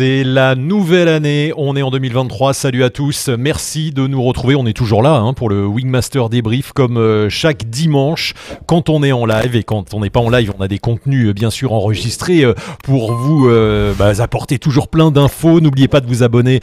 C'est la nouvelle année, on est en 2023, salut à tous, merci de nous retrouver, on est toujours là hein, pour le Wingmaster débrief comme euh, chaque dimanche quand on est en live. Et quand on n'est pas en live on a des contenus euh, bien sûr enregistrés euh, pour vous bah, apporter toujours plein d'infos, n'oubliez pas de vous abonner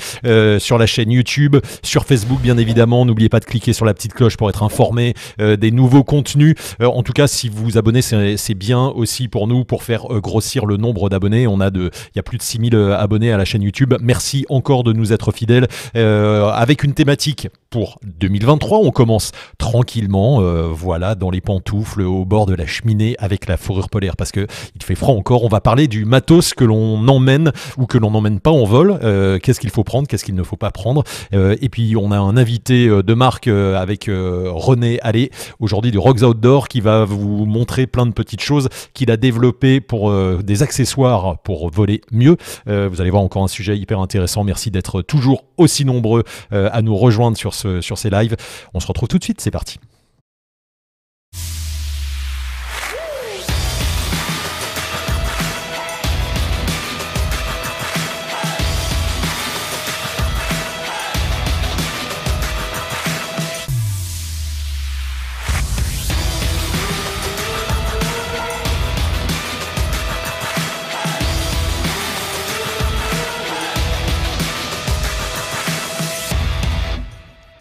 sur la chaîne YouTube, sur Facebook bien évidemment, n'oubliez pas de cliquer sur la petite cloche pour être informé des nouveaux contenus, en tout cas si vous vous abonnez c'est bien aussi pour nous pour faire grossir le nombre d'abonnés, on a de, il y a plus de 6000 abonnés à la chaîne YouTube. Merci encore de nous être fidèles euh, avec une thématique pour 2023. On commence tranquillement, euh, voilà, dans les pantoufles, au bord de la cheminée avec la fourrure polaire parce que il fait froid encore. On va parler du matos que l'on emmène ou que l'on n'emmène pas en vol. Euh, qu'est-ce qu'il faut prendre, qu'est-ce qu'il ne faut pas prendre? et puis on a un invité de marque avec René Allé aujourd'hui du Rocks Outdoor qui va vous montrer plein de petites choses qu'il a développées pour des accessoires pour voler mieux. vous allez voir encore un sujet hyper intéressant. Merci d'être toujours aussi nombreux à nous rejoindre sur sur ces lives. On se retrouve tout de suite, c'est parti.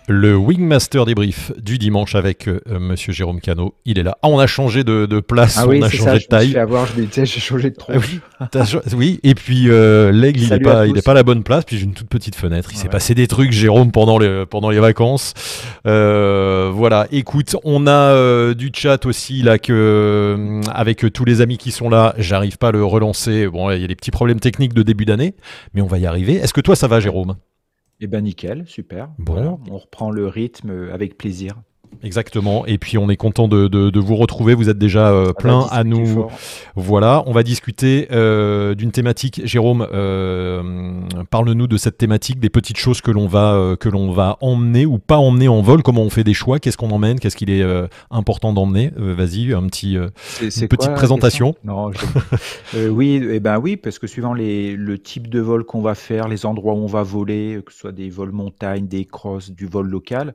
Le Wingmaster débrief du dimanche avec euh, Monsieur Jérôme Cano, il est là. Ah, on a changé de, place, ah on a changé de taille. Je avoir, j'ai changé de tronche. oui, et puis euh, l'aigle, il n'est pas, il est pas à la bonne place. Puis j'ai une toute petite fenêtre. Il s'est passé des trucs, Jérôme, pendant les, pendant les vacances. Euh, voilà. Écoute, on a du chat aussi là que avec tous les amis qui sont là, j'arrive pas à le relancer. Bon, il y a des petits problèmes techniques de début d'année, mais on va y arriver. Est-ce que toi ça va, Jérôme? Eh ben nickel, super. Bon. on reprend le rythme avec plaisir. Exactement. Et puis on est content de, vous retrouver. Vous êtes déjà euh, plein à nous. Voilà. On va discuter euh, d'une thématique. Jérôme, euh, parle-nous de cette thématique, des petites choses que l'on va que l'on va emmener ou pas emmener en vol. Comment on fait des choix? Qu'est-ce qu'on emmène? Qu'est-ce qu'il est, important d'emmener? Vas-y, un petit une petite présentation. Non, oui, eh ben oui, parce que suivant les, le type de vol qu'on va faire, les endroits où on va voler, que ce soit des vols montagne, des crosses, du vol local,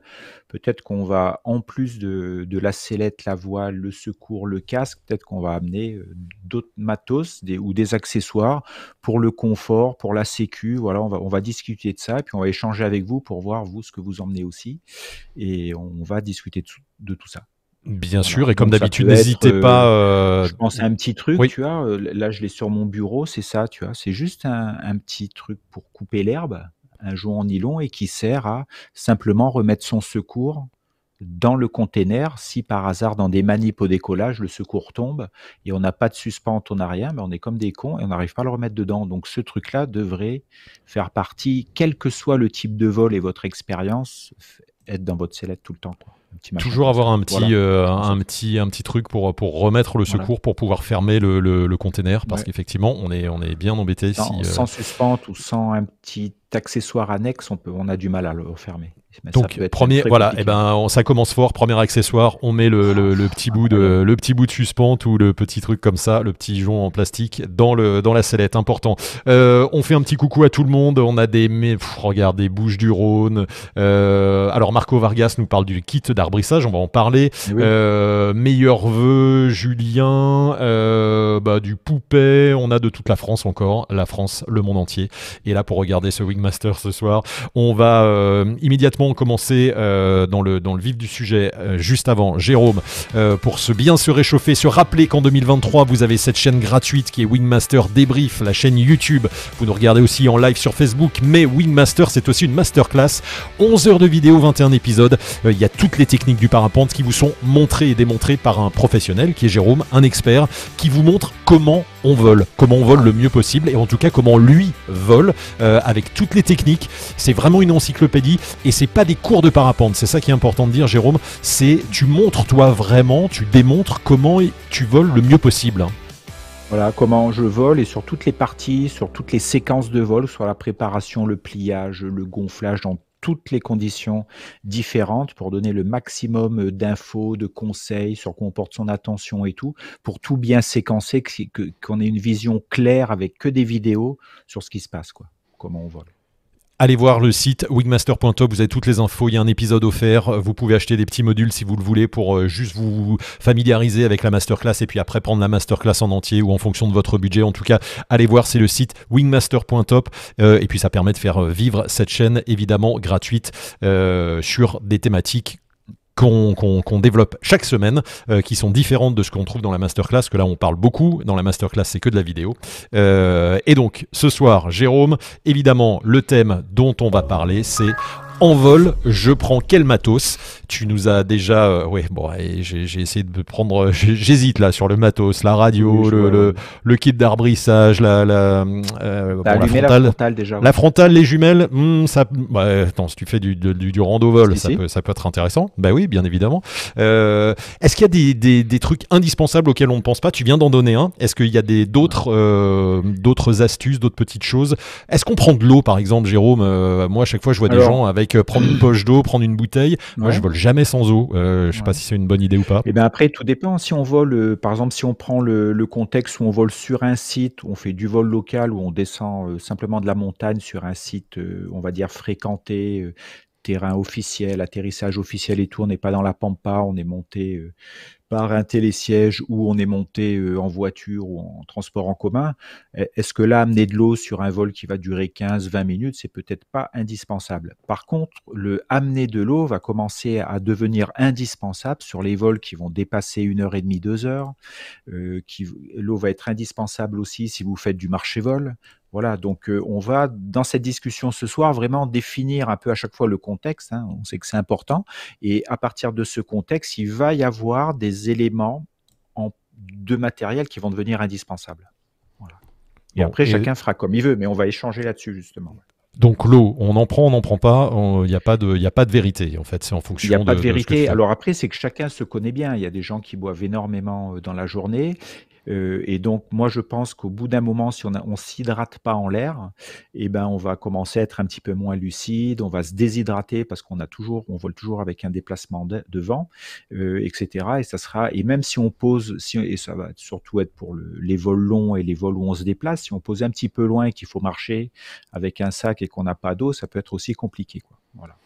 peut-être qu'on va en plus de, la sellette, la voile, le secours, le casque, peut-être qu'on va amener d'autres matos ou des accessoires pour le confort, pour la sécu. Voilà, on va, on va discuter de ça et puis on va échanger avec vous pour voir vous ce que vous emmenez aussi et on va discuter de, tout ça. Bien sûr, et comme d'habitude, n'hésitez pas. Je pense à un petit truc, tu vois. Là, je l'ai sur mon bureau, c'est ça, tu vois. C'est juste un, un, petit truc pour couper l'herbe, un joint en nylon, et qui sert à simplement remettre son secours dans le container, si par hasard dans des manips au décollage, le secours tombe et on n'a pas de suspente, on n'a rien, mais on est comme des cons et on n'arrive pas à le remettre dedans. Donc ce truc-là devrait faire partie, quel que soit le type de vol et votre expérience, être dans votre sellette tout le temps. Toujours avoir un petit, euh, un, petit, un petit truc pour, pour remettre le secours, pour pouvoir fermer le, le, container, parce qu'effectivement, on est, on est bien embêté. Sans, si, sans suspente ou sans un petit accessoire annexe, on, peut, on a du mal à le refermer. Donc premier, voilà, et eh ben ça commence fort. Premier accessoire, on met le, le, petit bout de le petit bout de suspente ou le petit truc comme ça, le petit joint en plastique dans le dans la sellette. Important. Euh, on fait un petit coucou à tout le monde. On a des mais regarde des bouches du Rhône. Euh, alors Marco Vargas nous parle du kit d'arbrissage. On va en parler. Eh euh, meilleurs vœux, Julien, bah, du poupée. On a de toute la France encore, la France, le monde entier. Et là pour regarder ce Wingmaster ce soir, on va immédiatement commencer euh, dans, le, dans le vif du sujet euh, juste avant. Jérôme, euh, pour se bien se réchauffer, se rappeler qu'en 2023, vous avez cette chaîne gratuite qui est Wingmaster Débrief, la chaîne YouTube. Vous nous regardez aussi en live sur Facebook, mais Wingmaster, c'est aussi une masterclass. 11 heures de vidéo, 21 épisodes. Il y a toutes les techniques du parapente qui vous sont montrées et démontrées par un professionnel qui est Jérôme, un expert, qui vous montre comment on vole, comment on vole le mieux possible et en tout cas comment lui vole avec toutes les techniques. C'est vraiment une encyclopédie et c'est pas des cours de parapente, c'est ça qui est important de dire Jérôme, c'est tu montres toi vraiment, tu démontres comment tu voles le mieux possible. Voilà, comment je vole et sur toutes les parties, sur toutes les séquences de vol, sur la préparation, le pliage, le gonflage, dans toutes les conditions différentes pour donner le maximum d'infos, de conseils sur quoi on porte son attention et tout, pour tout bien séquencer, qu'on ait une vision claire avec que des vidéos sur ce qui se passe, quoi, comment on vole. Allez voir le site wingmaster.top, vous avez toutes les infos, il y a un épisode offert, vous pouvez acheter des petits modules si vous le voulez pour euh, juste vous familiariser avec la masterclass et puis après prendre la masterclass en entier ou en fonction de votre budget. En tout cas, allez voir, c'est le site wingmaster.top euh, et puis ça permet de faire euh, vivre cette chaîne évidemment gratuite sur des thématiques qu'on développe chaque semaine, euh, qui sont différentes de ce qu'on trouve dans la masterclass, que là on parle beaucoup, dans la masterclass c'est que de la vidéo. Euh, et donc ce soir, Jérôme, évidemment le thème dont on va parler c'est en vol, je prends quel matos Tu nous as déjà, euh, ouais, bon, j'ai essayé de prendre, euh, j'hésite là sur le matos, la radio, le, le, kit d'arbrissage, la, la, euh, la, frontale, déjà. La frontale, les jumelles, hmm, ça, bah, attends, si tu fais du, du, du rando vol, ça, Peut, ça peut être intéressant. Bah oui, bien évidemment. Est-ce qu'il y a des, des, des, trucs indispensables auxquels on ne pense pas? Tu viens d'en donner un. Est-ce qu'il y a des d'autres d'autres astuces, d'autres petites choses? Est-ce qu'on prend de l'eau, par exemple, Jérôme? Moi, à chaque fois, je vois des gens avec prendre une poche d'eau, prendre une bouteille. Moi, je vole jamais sans eau. Euh, je sais pas si c'est une bonne idée ou pas. Et eh bien après, tout dépend. Si on vole, euh, par exemple, si on prend le, contexte où on vole sur un site, où on fait du vol local, où on descend euh, simplement de la montagne sur un site, on va dire fréquenté, terrain officiel, atterrissage officiel et tout. On n'est pas dans la pampa, on est monté par un télésiège ou on est monté euh, en voiture ou en transport en commun, est-ce que là, amener de l'eau sur un vol qui va durer 15-20 minutes, c'est peut-être pas indispensable? Par contre, le amener de l'eau va commencer à devenir indispensable sur les vols qui vont dépasser une heure et demie, deux heures. Euh, l'eau va être indispensable aussi si vous faites du marché-vol. Voilà, donc on va dans cette discussion ce soir vraiment définir un peu à chaque fois le contexte. Hein, on sait que c'est important, et à partir de ce contexte, il va y avoir des éléments en, de matériel qui vont devenir indispensables. Voilà. Et après, chacun fera comme il veut, mais on va échanger là-dessus justement. Donc l'eau, on en prend, on n'en prend pas, il n'y a, pas de, a pas de vérité en fait, c'est en fonction de... Il n'y a pas de, vérité, alors après c'est que chacun se connaît bien, il y a des gens qui boivent énormément dans la journée, euh, et donc, moi, je pense qu'au bout d'un moment, si on ne s'hydrate pas en l'air, eh ben, on va commencer à être un petit peu moins lucide, on va se déshydrater parce qu'on a toujours, on vole toujours avec un déplacement de, vent, euh, etc. Et ça sera, et même si on pose, si, et ça va surtout être pour les vols longs et les vols où on se déplace, si on pose un petit peu loin et qu'il faut marcher avec un sac et qu'on n'a pas d'eau, ça peut être aussi compliqué, quoi. Voilà.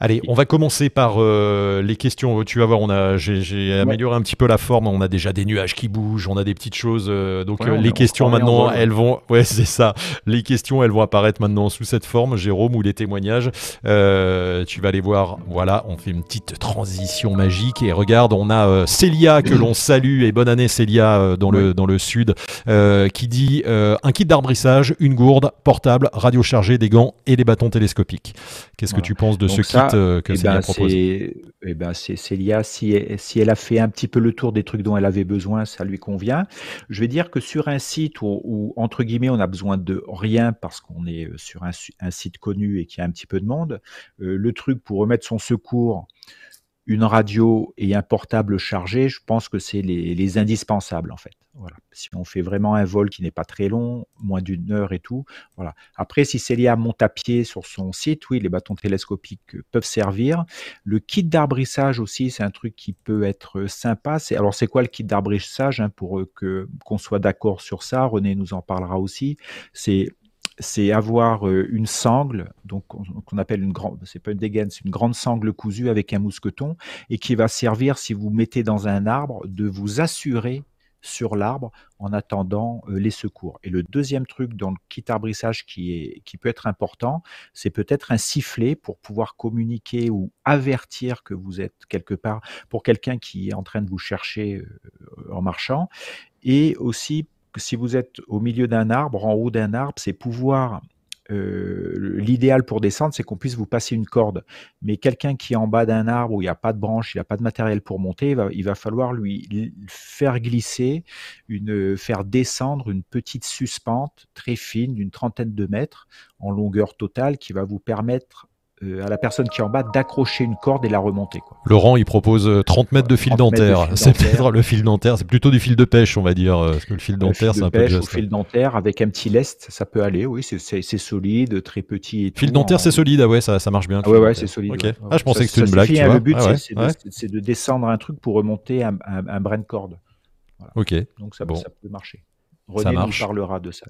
Allez, on va commencer par euh, les questions. Tu vas voir, on a, j'ai, amélioré un petit peu la forme. On a déjà des nuages qui bougent, on a des petites choses. Euh, donc euh, les questions maintenant, elles vont, ouais, c'est ça. Les questions, elles vont apparaître maintenant sous cette forme, Jérôme, ou les témoignages. tu vas les voir. Voilà, on fait une petite transition magique et regarde, on a Célia que l'on salue et bonne année Célia dans le dans le sud, qui dit un kit d'arbrissage, une gourde portable, radio chargée, des gants et des bâtons télescopiques. Qu'est-ce que tu penses de ce kit euh, que eh Célia ben, propose eh ben c'est Célia, si, si elle a fait un petit peu le tour des trucs dont elle avait besoin, ça lui convient. Je vais dire que sur un site où, entre guillemets, on a besoin de rien parce qu'on est euh, sur un, site connu et qu'il y a un petit peu de monde, euh, le truc pour remettre son secours, une radio et un portable chargé, je pense que c'est les, indispensables en fait. Si on fait vraiment un vol qui n'est pas très long, moins d'une heure et tout, voilà. Après, si Célia monte à pied sur son site, oui, les bâtons télescopiques peuvent servir. Le kit d'arbrissage aussi, c'est un truc qui peut être sympa. C'est alors c'est quoi le kit d'arbrissage hein, pour que qu'on soit d'accord sur ça? René nous en parlera aussi. C'est c'est avoir euh, une sangle, donc qu'on appelle une grande, c'est pas une dégaine, c'est une grande sangle cousue avec un mousqueton et qui va servir, si vous mettez dans un arbre, de vous assurer sur l'arbre en attendant euh, les secours. Et le deuxième truc dans le kit arbrissage qui, est, qui peut être important, c'est peut-être un sifflet pour pouvoir communiquer ou avertir que vous êtes quelque part pour quelqu'un qui est en train de vous chercher euh, en marchant. Et aussi si vous êtes au milieu d'un arbre, en haut d'un arbre, c'est pouvoir l'idéal pour descendre, c'est qu'on puisse vous passer une corde. Mais quelqu'un qui est en bas d'un arbre où il n'y a pas de branche, il n'y a pas de matériel pour monter, il va, falloir lui faire glisser, une, faire descendre une petite suspente très fine d'une trentaine de mètres en longueur totale qui va vous permettre euh, à la personne qui est en bas d'accrocher une corde et la remonter. Quoi. Laurent, il propose 30 mètres de fil dentaire. C'est peut-être le fil dentaire, c'est plutôt du fil de pêche, on va dire. Parce que le fil dentaire, c'est un peu juste. fil dentaire avec un petit lest, ça peut aller. Oui, c'est solide, très petit. Et fil dentaire, c'est solide. Ah ouais, ça, ça marche bien. Ah ouais, ouais, c'est solide. Ah, je pensais que c'était une blague. Tu vois. Le but, ah c'est de, descendre un truc pour remonter un, un, brin de corde. Ok. Donc ça, ça peut marcher. René nous parlera de ça.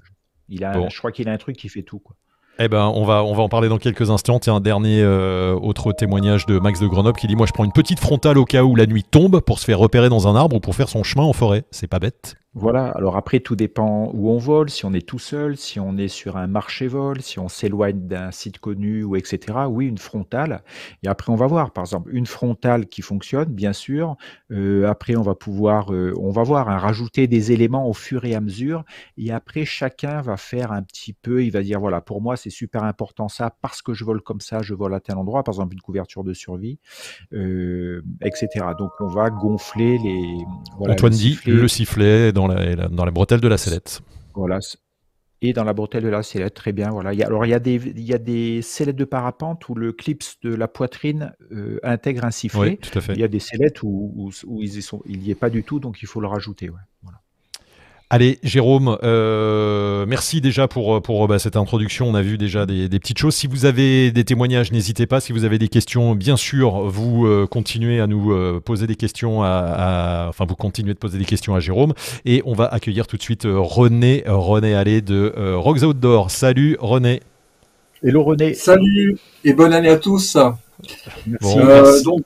Il a, Je crois qu'il a un truc qui fait tout. Quoi. Eh ben, on va, on va en parler dans quelques instants. Tiens, un dernier euh, autre témoignage de Max de Grenoble qui dit Moi, je prends une petite frontale au cas où la nuit tombe pour se faire repérer dans un arbre ou pour faire son chemin en forêt. C'est pas bête. Voilà, alors après, tout dépend où on vole, si on est tout seul, si on est sur un marché vol, si on s'éloigne d'un site connu, ou etc. Oui, une frontale. Et après, on va voir, par exemple, une frontale qui fonctionne, bien sûr. Euh, après, on va pouvoir, euh, on va voir, hein, rajouter des éléments au fur et à mesure. Et après, chacun va faire un petit peu, il va dire, voilà, pour moi, c'est super important ça, parce que je vole comme ça, je vole à tel endroit, par exemple, une couverture de survie, euh, etc. Donc, on va gonfler les... Antoine dit, le sifflet dans la, dans la bretelle de la sellette. Voilà. Et dans la bretelle de la sellette, très bien. Voilà. Il y a, alors, il y, a des, il y a des sellettes de parapente où le clips de la poitrine euh, intègre un sifflet. Oui, tout à fait. Il y a des sellettes où, où, ils n'y est pas du tout, donc il faut le rajouter. Ouais. Allez, Jérôme, euh, merci déjà pour, pour bah, cette introduction. On a vu déjà des, petites choses. Si vous avez des témoignages, n'hésitez pas. Si vous avez des questions, bien sûr, vous euh, continuez à nous euh, poser des questions. À, enfin, vous continuez de poser des questions à Jérôme. Et on va accueillir tout de suite René, René Allé de Rocks Outdoor. Salut René. Hello René. Salut et bonne année à tous. Bon, merci. Donc,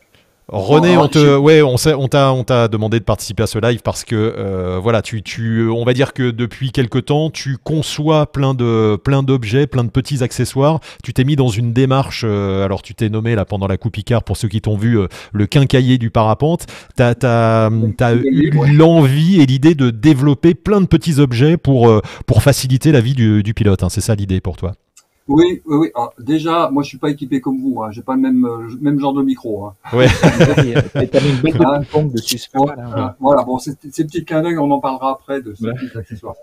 René, on te, ouais, on, on t'a, on t'a demandé de participer à ce live parce que, euh, voilà, tu, tu, on va dire que depuis quelque temps, tu conçois plein de, plein d'objets, plein de petits accessoires. Tu t'es mis dans une démarche. Euh, alors, tu t'es nommé là pendant la Coupe Icard pour ceux qui t'ont vu euh, le quincailler du parapente. T'as, t'as, as eu l'envie et l'idée de développer plein de petits objets pour, pour faciliter la vie du, du pilote. Hein. C'est ça l'idée pour toi. Oui, oui, oui. Ah, déjà, moi, je suis pas équipé comme vous. Hein. J'ai pas le même euh, même genre de micro. Hein. Ouais. Hein, voilà. Bon, ces, ces petits clins d'œil, on en parlera après de ces petits accessoires.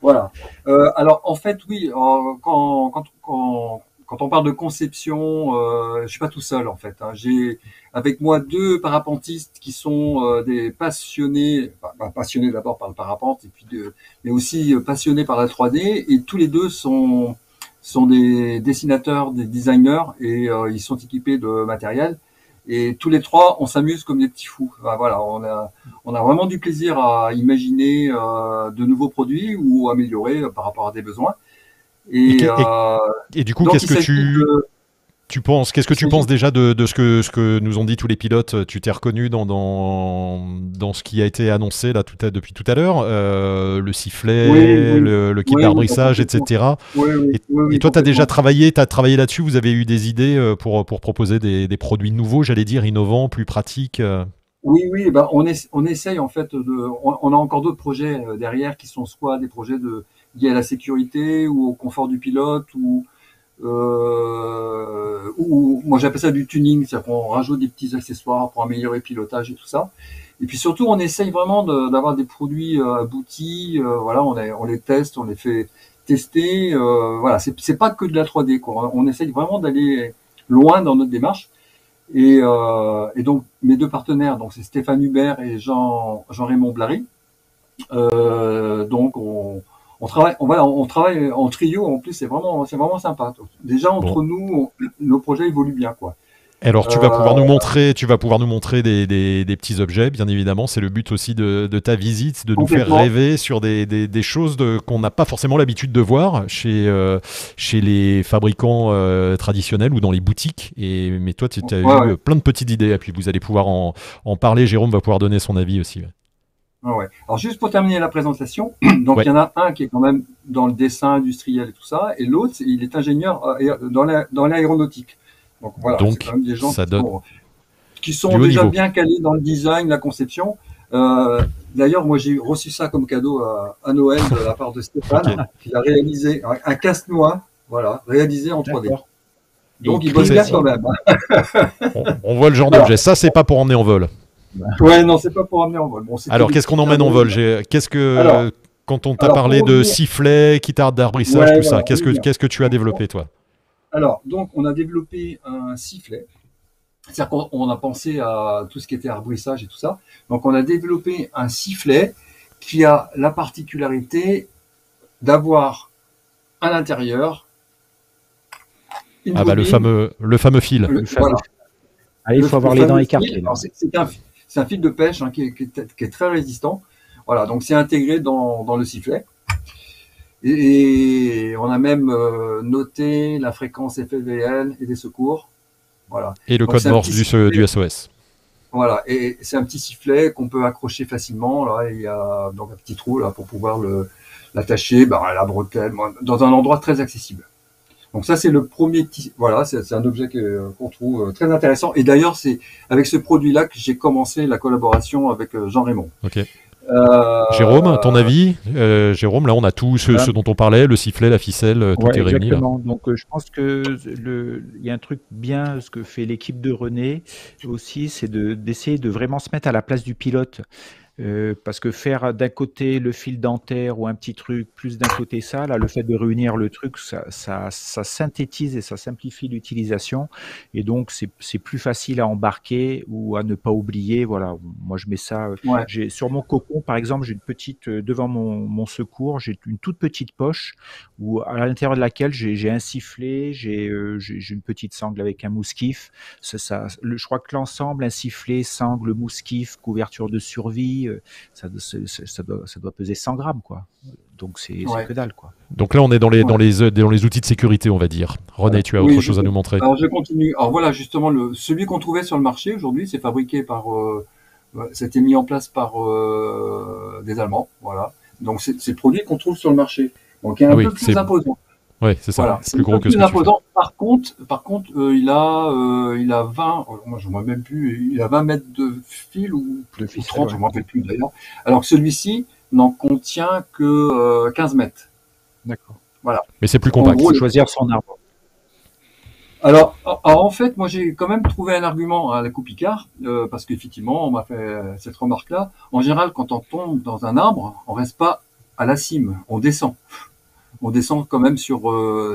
Voilà. Euh, alors, en fait, oui. Euh, quand, quand, quand, quand on parle de conception, euh, je suis pas tout seul en fait. Hein. J'ai avec moi deux parapentistes qui sont euh, des passionnés, bah, passionnés d'abord par le parapente et puis de, mais aussi passionnés par la 3D et tous les deux sont sont des dessinateurs, des designers et euh, ils sont équipés de matériel. Et tous les trois, on s'amuse comme des petits fous. voilà, on a, on a vraiment du plaisir à imaginer euh, de nouveaux produits ou améliorer par rapport à des besoins. Et, et, et du coup, qu'est-ce que tu tu penses Qu'est-ce que tu penses déjà de, ce, que, ce que nous ont dit tous les pilotes Tu t'es reconnu dans, dans, dans, ce qui a été annoncé là tout à, depuis tout à l'heure euh, Le sifflet, le, kit d'arbrissage, etc. Et, toi, tu as déjà travaillé, as travaillé là-dessus Vous avez eu des idées euh, pour, pour proposer des, des produits nouveaux, j'allais dire, innovants, plus pratiques euh? Oui, oui, ben on, est, on essaye en fait de. On, a encore d'autres projets derrière qui sont soit des projets de, liés à la sécurité ou au confort du pilote ou euh, ou moi j'appelle ça du tuning, c'est-à-dire qu'on rajoute des petits accessoires pour améliorer le pilotage et tout ça. Et puis surtout, on essaye vraiment d'avoir des produits euh, aboutis. Euh, voilà, on, les teste, on les fait tester. Euh, voilà, c'est pas que de la 3D. Quoi. On essaye vraiment d'aller loin dans notre démarche. Et, euh, et, donc mes deux partenaires, donc c'est Stéphane Hubert et Jean Jean Raymond Blary. Donc on, on travaille, on, on travaille en trio. En plus, c'est vraiment, c'est vraiment sympa. Déjà entre nous, nos projets évoluent bien, quoi. Alors tu vas pouvoir nous euh, montrer, tu vas pouvoir nous montrer des, des, petits objets, bien évidemment. C'est le but aussi de, de, ta visite, de nous faire rêver sur des, des choses qu'on n'a pas forcément l'habitude de voir chez, euh, chez les fabricants euh, traditionnels ou dans les boutiques. Et, mais toi, tu as eu plein de petites idées, et puis vous allez pouvoir en, en, parler. Jérôme va pouvoir donner son avis aussi. Ah ouais. Alors juste pour terminer la présentation, donc il y en a un qui est quand même dans le dessin industriel et tout ça, et l'autre il est ingénieur euh, dans l'aéronautique. donc voilà, donc, quand même des gens qui, sont, déjà bien calés dans le design, la conception. Euh, D'ailleurs, moi j'ai reçu ça comme cadeau à, à, Noël de la part de Stéphane, qui a réalisé un, casse-noix, voilà, réalisé en 3D. Donc, il bosse bien quand même. on, on, voit le genre d'objet. Ça, c'est pas pour emmener en vol. Ouais, non, c'est pas pour emmener en vol. Alors, qu'est-ce qu'on emmène en vol Qu'est-ce que quand on t'a parlé de sifflet, guitare d'arbrissage, tout ça, qu'est-ce que qu'est-ce que tu as développé toi? Alors, donc, on a développé un sifflet. C'est-à-dire qu'on a pensé à tout ce qui était arbrissage et tout ça. Donc, on a développé un sifflet qui a la particularité d'avoir à l'intérieur ah bah le fameux le fameux fil. voilà. Ah, il faut avoir les dents écartées. C'est un, fil de pêche hein, qui, est, très résistant. Voilà, donc c'est intégré dans, le sifflet. Et, on a même euh, noté la fréquence FLVL et des secours. Voilà. Et le code morse du, SOS. Voilà, et c'est un petit sifflet qu'on peut accrocher facilement. Là, il y a donc un petit trou là pour pouvoir l'attacher bah, à la bretelle, dans un endroit très accessible. Donc ça, c'est le premier voilà, c'est un objet qu'on trouve euh, très intéressant. Et d'ailleurs, c'est avec ce produit-là que j'ai commencé la collaboration avec euh, Jean Raymond. Ok. Euh, Jérôme, ton avis Jérôme, là, on a tout ce, dont on parlait, le sifflet, la ficelle, tout est réuni. Exactement. Donc, je pense que le, il y a un truc bien, ce que fait l'équipe de René aussi, c'est d'essayer de vraiment se mettre à la place du pilote. Euh, parce que faire d'un côté le fil dentaire ou un petit truc, plus d'un côté ça, là, le fait de réunir le truc, ça, ça, ça synthétise et ça simplifie l'utilisation. Et donc, c'est plus facile à embarquer ou à ne pas oublier. Voilà, moi, je mets ça. Euh, j'ai Sur mon cocon, par exemple, j'ai une petite, euh, devant mon, mon secours, j'ai une toute petite poche où, à l'intérieur de laquelle j'ai un sifflet, j'ai j'ai une petite sangle avec un mousquif. Ça, ça, le, je crois que l'ensemble, un sifflet, sangle, mousquif, couverture de survie, euh, ça, ça, doit, peser 100 grammes, quoi. Donc c'est que dalle, quoi. Donc là, on est dans les, dans, les, dans les outils de sécurité, on va dire. René, tu as autre chose à nous montrer? Alors je continue. Alors voilà, justement, le, celui qu'on trouvait sur le marché aujourd'hui, c'est fabriqué par, euh, c'était mis en place par euh, des Allemands, voilà. Donc c'est le produit qu'on trouve sur le marché. Donc il est un ah peu plus imposant. Oui, c'est ça. c'est plus gros que ce Par contre, par contre, euh, il a, euh, il a 20, moi je ne vois même plus, il a 20 mètres de fil ou, de 30, je ne me rappelle plus d'ailleurs. Alors que celui-ci n'en contient que 15 euh, mètres. D'accord. Voilà. Mais c'est plus compact. Il faut choisir son arbre. Alors, en fait, moi j'ai quand même trouvé un argument à la coupe Picard, parce qu'effectivement, on m'a fait cette remarque-là. En général, quand on tombe dans un arbre, on reste pas à la cime, on descend on descend quand même sur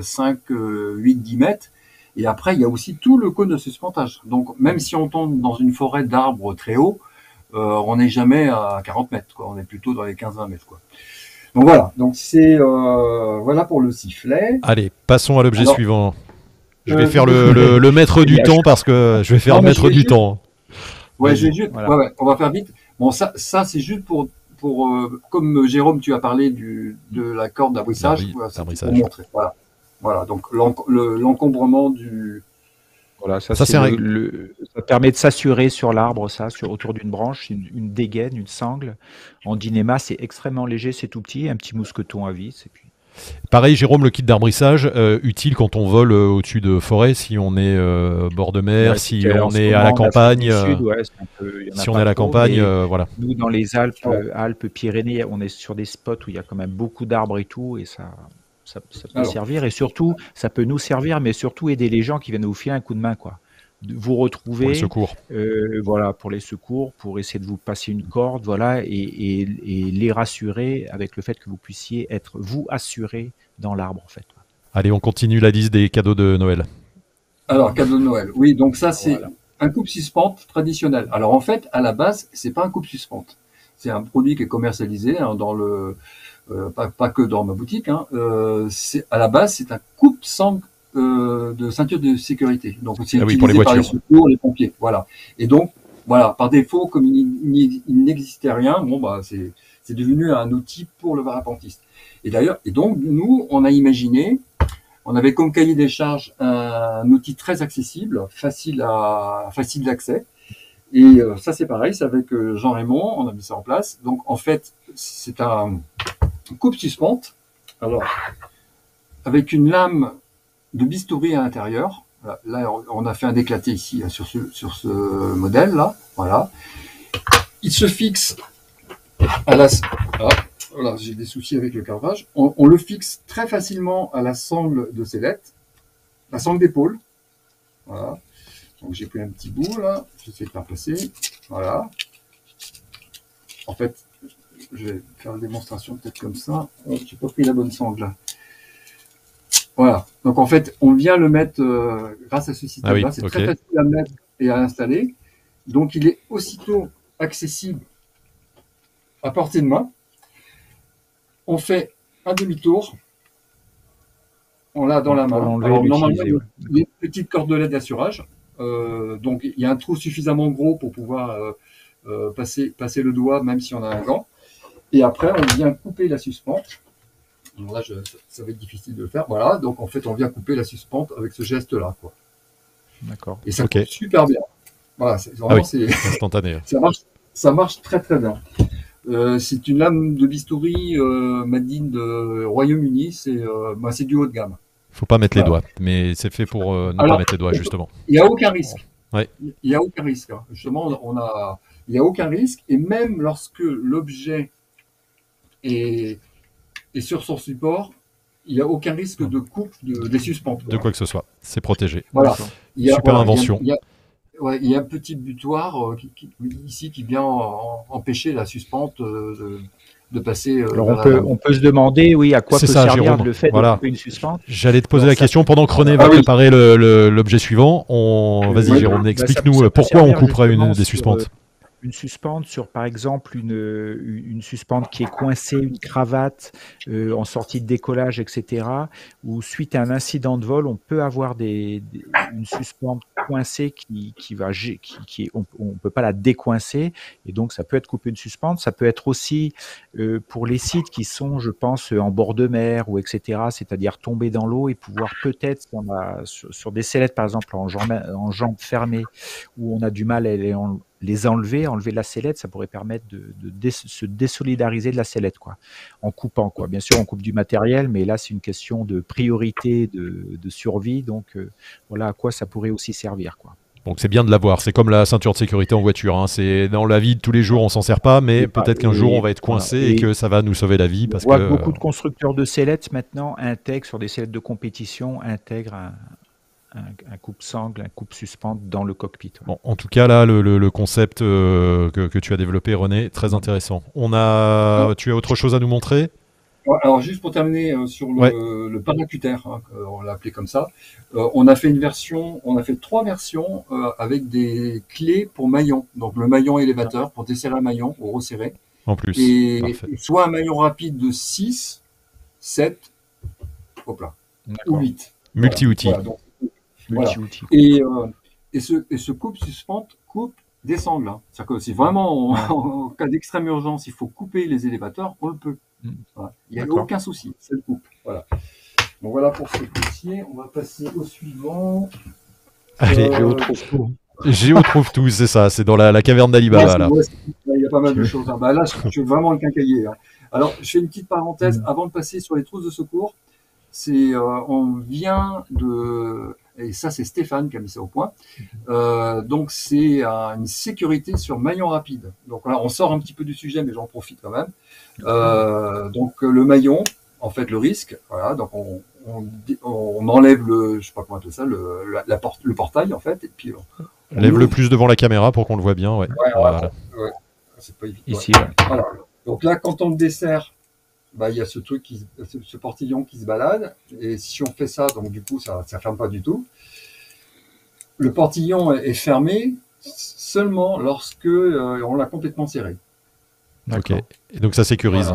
5, 8, 10 mètres. Et après, il y a aussi tout le cône de suspentage. Donc, même si on tombe dans une forêt d'arbres très haut, euh, on n'est jamais à 40 mètres. Quoi. On est plutôt dans les 15-20 mètres. Quoi. Donc voilà. Donc c'est euh, voilà pour le sifflet. Allez, passons à l'objet suivant. Je vais euh, faire le, le, maître du temps parce que je vais faire le maître du temps. Ouais, juste, ouais, ouais, on va faire vite. Bon, ça, ça c'est juste pour pour, euh, comme Jérôme, tu as parlé du, de la corde d'abrissage, pour montrer. Voilà. voilà, donc l'encombrement du. Voilà, ça, ça, le, ça permet de s'assurer sur l'arbre, ça, sur, autour d'une branche, une, dégaine, une sangle. En dinéma, c'est extrêmement léger, c'est tout petit, un petit mousqueton à vis, et puis Pareil, Jérôme, le kit d'arbrissage, euh, utile quand on vole euh, au-dessus de forêt, si on est euh, bord de mer, si on est à la campagne. si on est à la campagne, voilà. Nous, dans les Alpes, Alpes, Pyrénées, on est sur des spots où il y a quand même beaucoup d'arbres et tout, et ça, ça, peut servir. Et surtout, ça peut nous servir, mais surtout aider les gens qui viennent vous filer un coup de main, quoi vous retrouver pour les secours. Euh, voilà pour les secours pour essayer de vous passer une corde voilà et, les rassurer avec le fait que vous puissiez être vous assuré dans l'arbre en fait. Allez on continue la liste des cadeaux de Noël. Alors cadeau de Noël. Oui donc ça c'est un coupe suspente traditionnel. Alors en fait à la base c'est pas un coupe suspente. C'est un produit qui est commercialisé hein, dans le euh, pas, que dans ma boutique hein, euh, à la base c'est un coupe sangle euh, de ceinture de sécurité. Donc c'est ah utilisé pour les par les secours, les pompiers. Voilà. Et donc voilà, par défaut, comme il, n'existait rien, bon bah c'est c'est devenu un outil pour le parapentiste. Et d'ailleurs, et donc nous, on a imaginé, on avait comme cahier des charges un, outil très accessible, facile à facile d'accès. Et euh, ça c'est pareil, c'est avec euh, Jean Raymond, on a mis ça en place. Donc en fait, c'est un coupe suspente. Alors avec une lame de bistouri à l'intérieur. Là, on a fait un éclaté ici sur ce, sur ce modèle là. Voilà. Il se fixe à la. Ah, voilà, j'ai des soucis avec le carvage. On, le fixe très facilement à la sangle de sellette, la sangle d'épaule. Voilà. Donc j'ai pris un petit bout là, j'essaie de faire passer. Voilà. En fait, je vais faire la démonstration peut-être comme ça. Oh, j'ai pas pris la bonne sangle là. Voilà. Donc en fait, on vient le mettre grâce à ce système-là. Ah c'est très facile à mettre et à installer. Donc il est aussitôt accessible à portée de main. On fait un demi-tour. On l'a dans la main. normalement, il y a une petite cordelette d'assurage. Euh, donc il y a un trou suffisamment gros pour pouvoir euh, euh, passer, passer le doigt, même si on a un gant. Et après, on vient couper la suspente. Là, ça va être difficile de le faire. Voilà. Donc en fait, on vient couper la suspente avec ce geste-là. D'accord. Et ça coupe super bien. Voilà, c'est vraiment ah instantané. ça marche, ça marche très très bien. Euh, c'est une lame de bistouri euh, Madine de Royaume-Uni, c'est euh, bah, du haut de gamme. Faut pas mettre les doigts, mais c'est fait pour ne pas mettre les doigts justement. Il n'y a aucun risque. Il n'y a aucun risque. Hein. Justement, on a, il n'y a aucun risque, et même lorsque l'objet est, est sur son support, il n'y a aucun risque de coupe de, des suspentes. De quoi que ce soit, c'est protégé. Voilà. Super invention. Ouais, il y a un petit butoir euh, ici qui vient empêcher la suspente euh, de, passer. Euh, Alors on peut, on peut se demander, oui, à quoi peut servir le fait de couper une suspente. J'allais te poser la question pendant que René va ah préparer l'objet suivant. On... Vas-y, Jérôme, bah, explique-nous pourquoi on couperait une des suspentes une suspente sur, par exemple, une, une suspente qui est coincée, une cravate euh, en sortie de décollage, etc., ou suite à un incident de vol, on peut avoir des, une suspente coincée qui, qui va, qui, qui on, ne peut pas la décoincer, et donc ça peut être coupé une suspente. Ça peut être aussi euh, pour les sites qui sont, je pense, en bord de mer ou etc., c'est-à-dire tomber dans l'eau et pouvoir peut-être sur, des sellettes, par exemple, en jambes, en fermées, où on a du mal à les, les enlever, enlever la sellette, ça pourrait permettre de, se désolidariser de la sellette, quoi, en coupant, quoi. Bien sûr, on coupe du matériel, mais là, c'est une question de priorité, de, survie, donc euh, voilà à quoi ça pourrait aussi servir, quoi. Donc c'est bien de l'avoir. C'est comme la ceinture de sécurité en voiture. Hein. C'est dans la vie de tous les jours, on s'en sert pas, mais peut-être qu'un jour on va être coincé et, que ça va nous sauver la vie. Parce que beaucoup de constructeurs de sellettes maintenant intègrent sur des sellettes de compétition intègrent un, un, coupe-sangle, un coupe-suspente dans le cockpit. en tout cas, là, le, concept euh, que, tu as développé, René, très intéressant. On a, tu as autre chose à nous montrer? Alors juste pour terminer euh, sur le, le paracutaire, hein, on l'a appelé comme ça, euh, on a fait une version, on a fait trois versions avec des clés pour maillon. Donc le maillon élévateur pour desserrer un maillon ou resserrer. En plus. Et, soit un maillon rapide de 6, 7, hop là, ou 8. Et, euh, et, ce, et ce coupe suspente coupe des sangles. Hein. C'est-à-dire que si vraiment, en cas d'extrême urgence, il faut couper les élévateurs, on le peut. Mm. Il n'y a aucun souci, c'est le coupe. Voilà. Bon, voilà pour ce dossier. On va passer au suivant. Allez, euh, Géo trouve tout. Géo trouve tout, c'est ça, c'est dans la, la caverne d'Alibaba. il y a pas mal de choses. Hein. Bah, là, je veux vraiment le quincailler. Hein. Alors, je fais une petite parenthèse mm. avant de passer sur les trousses de secours. C'est, euh, on vient de et ça c'est Stéphane qui a mis ça au point. Euh, donc c'est une sécurité sur maillon rapide. Donc là on sort un petit peu du sujet, mais j'en profite quand même. Euh, donc le maillon, en fait le risque, voilà, donc on, on, enlève le, je sais pas comment appeler ça, le, la, porte, le portail en fait, et puis on, lève le plus devant la caméra pour qu'on le voit bien, ouais. voilà. C'est pas évident. Ici. Voilà. Donc là quand on le dessert, bah, il y a ce truc, qui, ce, portillon qui se balade. Et si on fait ça, donc du coup, ça ne ferme pas du tout. Le portillon est fermé seulement lorsque euh, on l'a complètement serré. Ok. Et donc ça sécurise.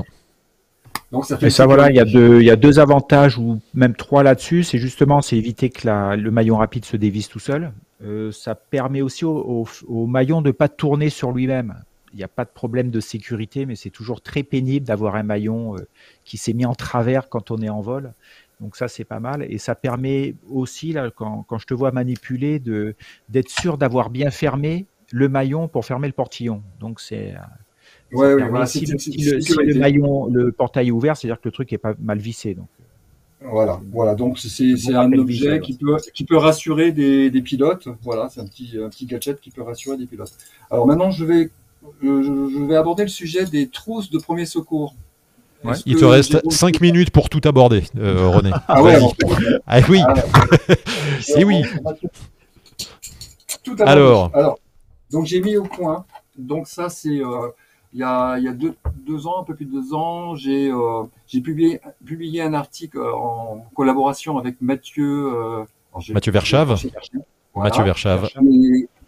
Donc ça fait ça, voilà, il y, a deux, il y a deux avantages ou même trois là-dessus. C'est justement, c'est éviter que la, le maillon rapide se dévisse tout seul. Euh, ça permet aussi au, au maillon de ne pas tourner sur lui-même il n'y a pas de problème de sécurité, mais c'est toujours très pénible d'avoir un maillon euh, qui s'est mis en travers quand on est en vol. Donc ça, c'est pas mal. Et ça permet aussi, là, quand, je te vois manipuler, d'être sûr d'avoir bien fermé le maillon pour fermer le portillon. Donc c'est... Ouais, si, le, maillon, le portail est ouvert, c'est-à-dire que le truc est pas mal vissé. Donc. Voilà, voilà. Donc c'est un objet qui peut qui peut rassurer des, des pilotes. Voilà, c'est un petit un petit gadget qui peut rassurer des pilotes. Alors maintenant, je vais je, vais aborder le sujet des trousses de premier secours. il te reste 5 minutes pour tout aborder, euh, René. Ah ouais, ah oui. Ah Et oui. alors. alors, donc j'ai mis au point. Donc ça c'est euh, il y a, il y a deux, deux ans, un peu plus de deux ans, j'ai euh, j'ai publié, publié un article en collaboration avec Mathieu. Euh, Mathieu Verschave. Mathieu Verschave.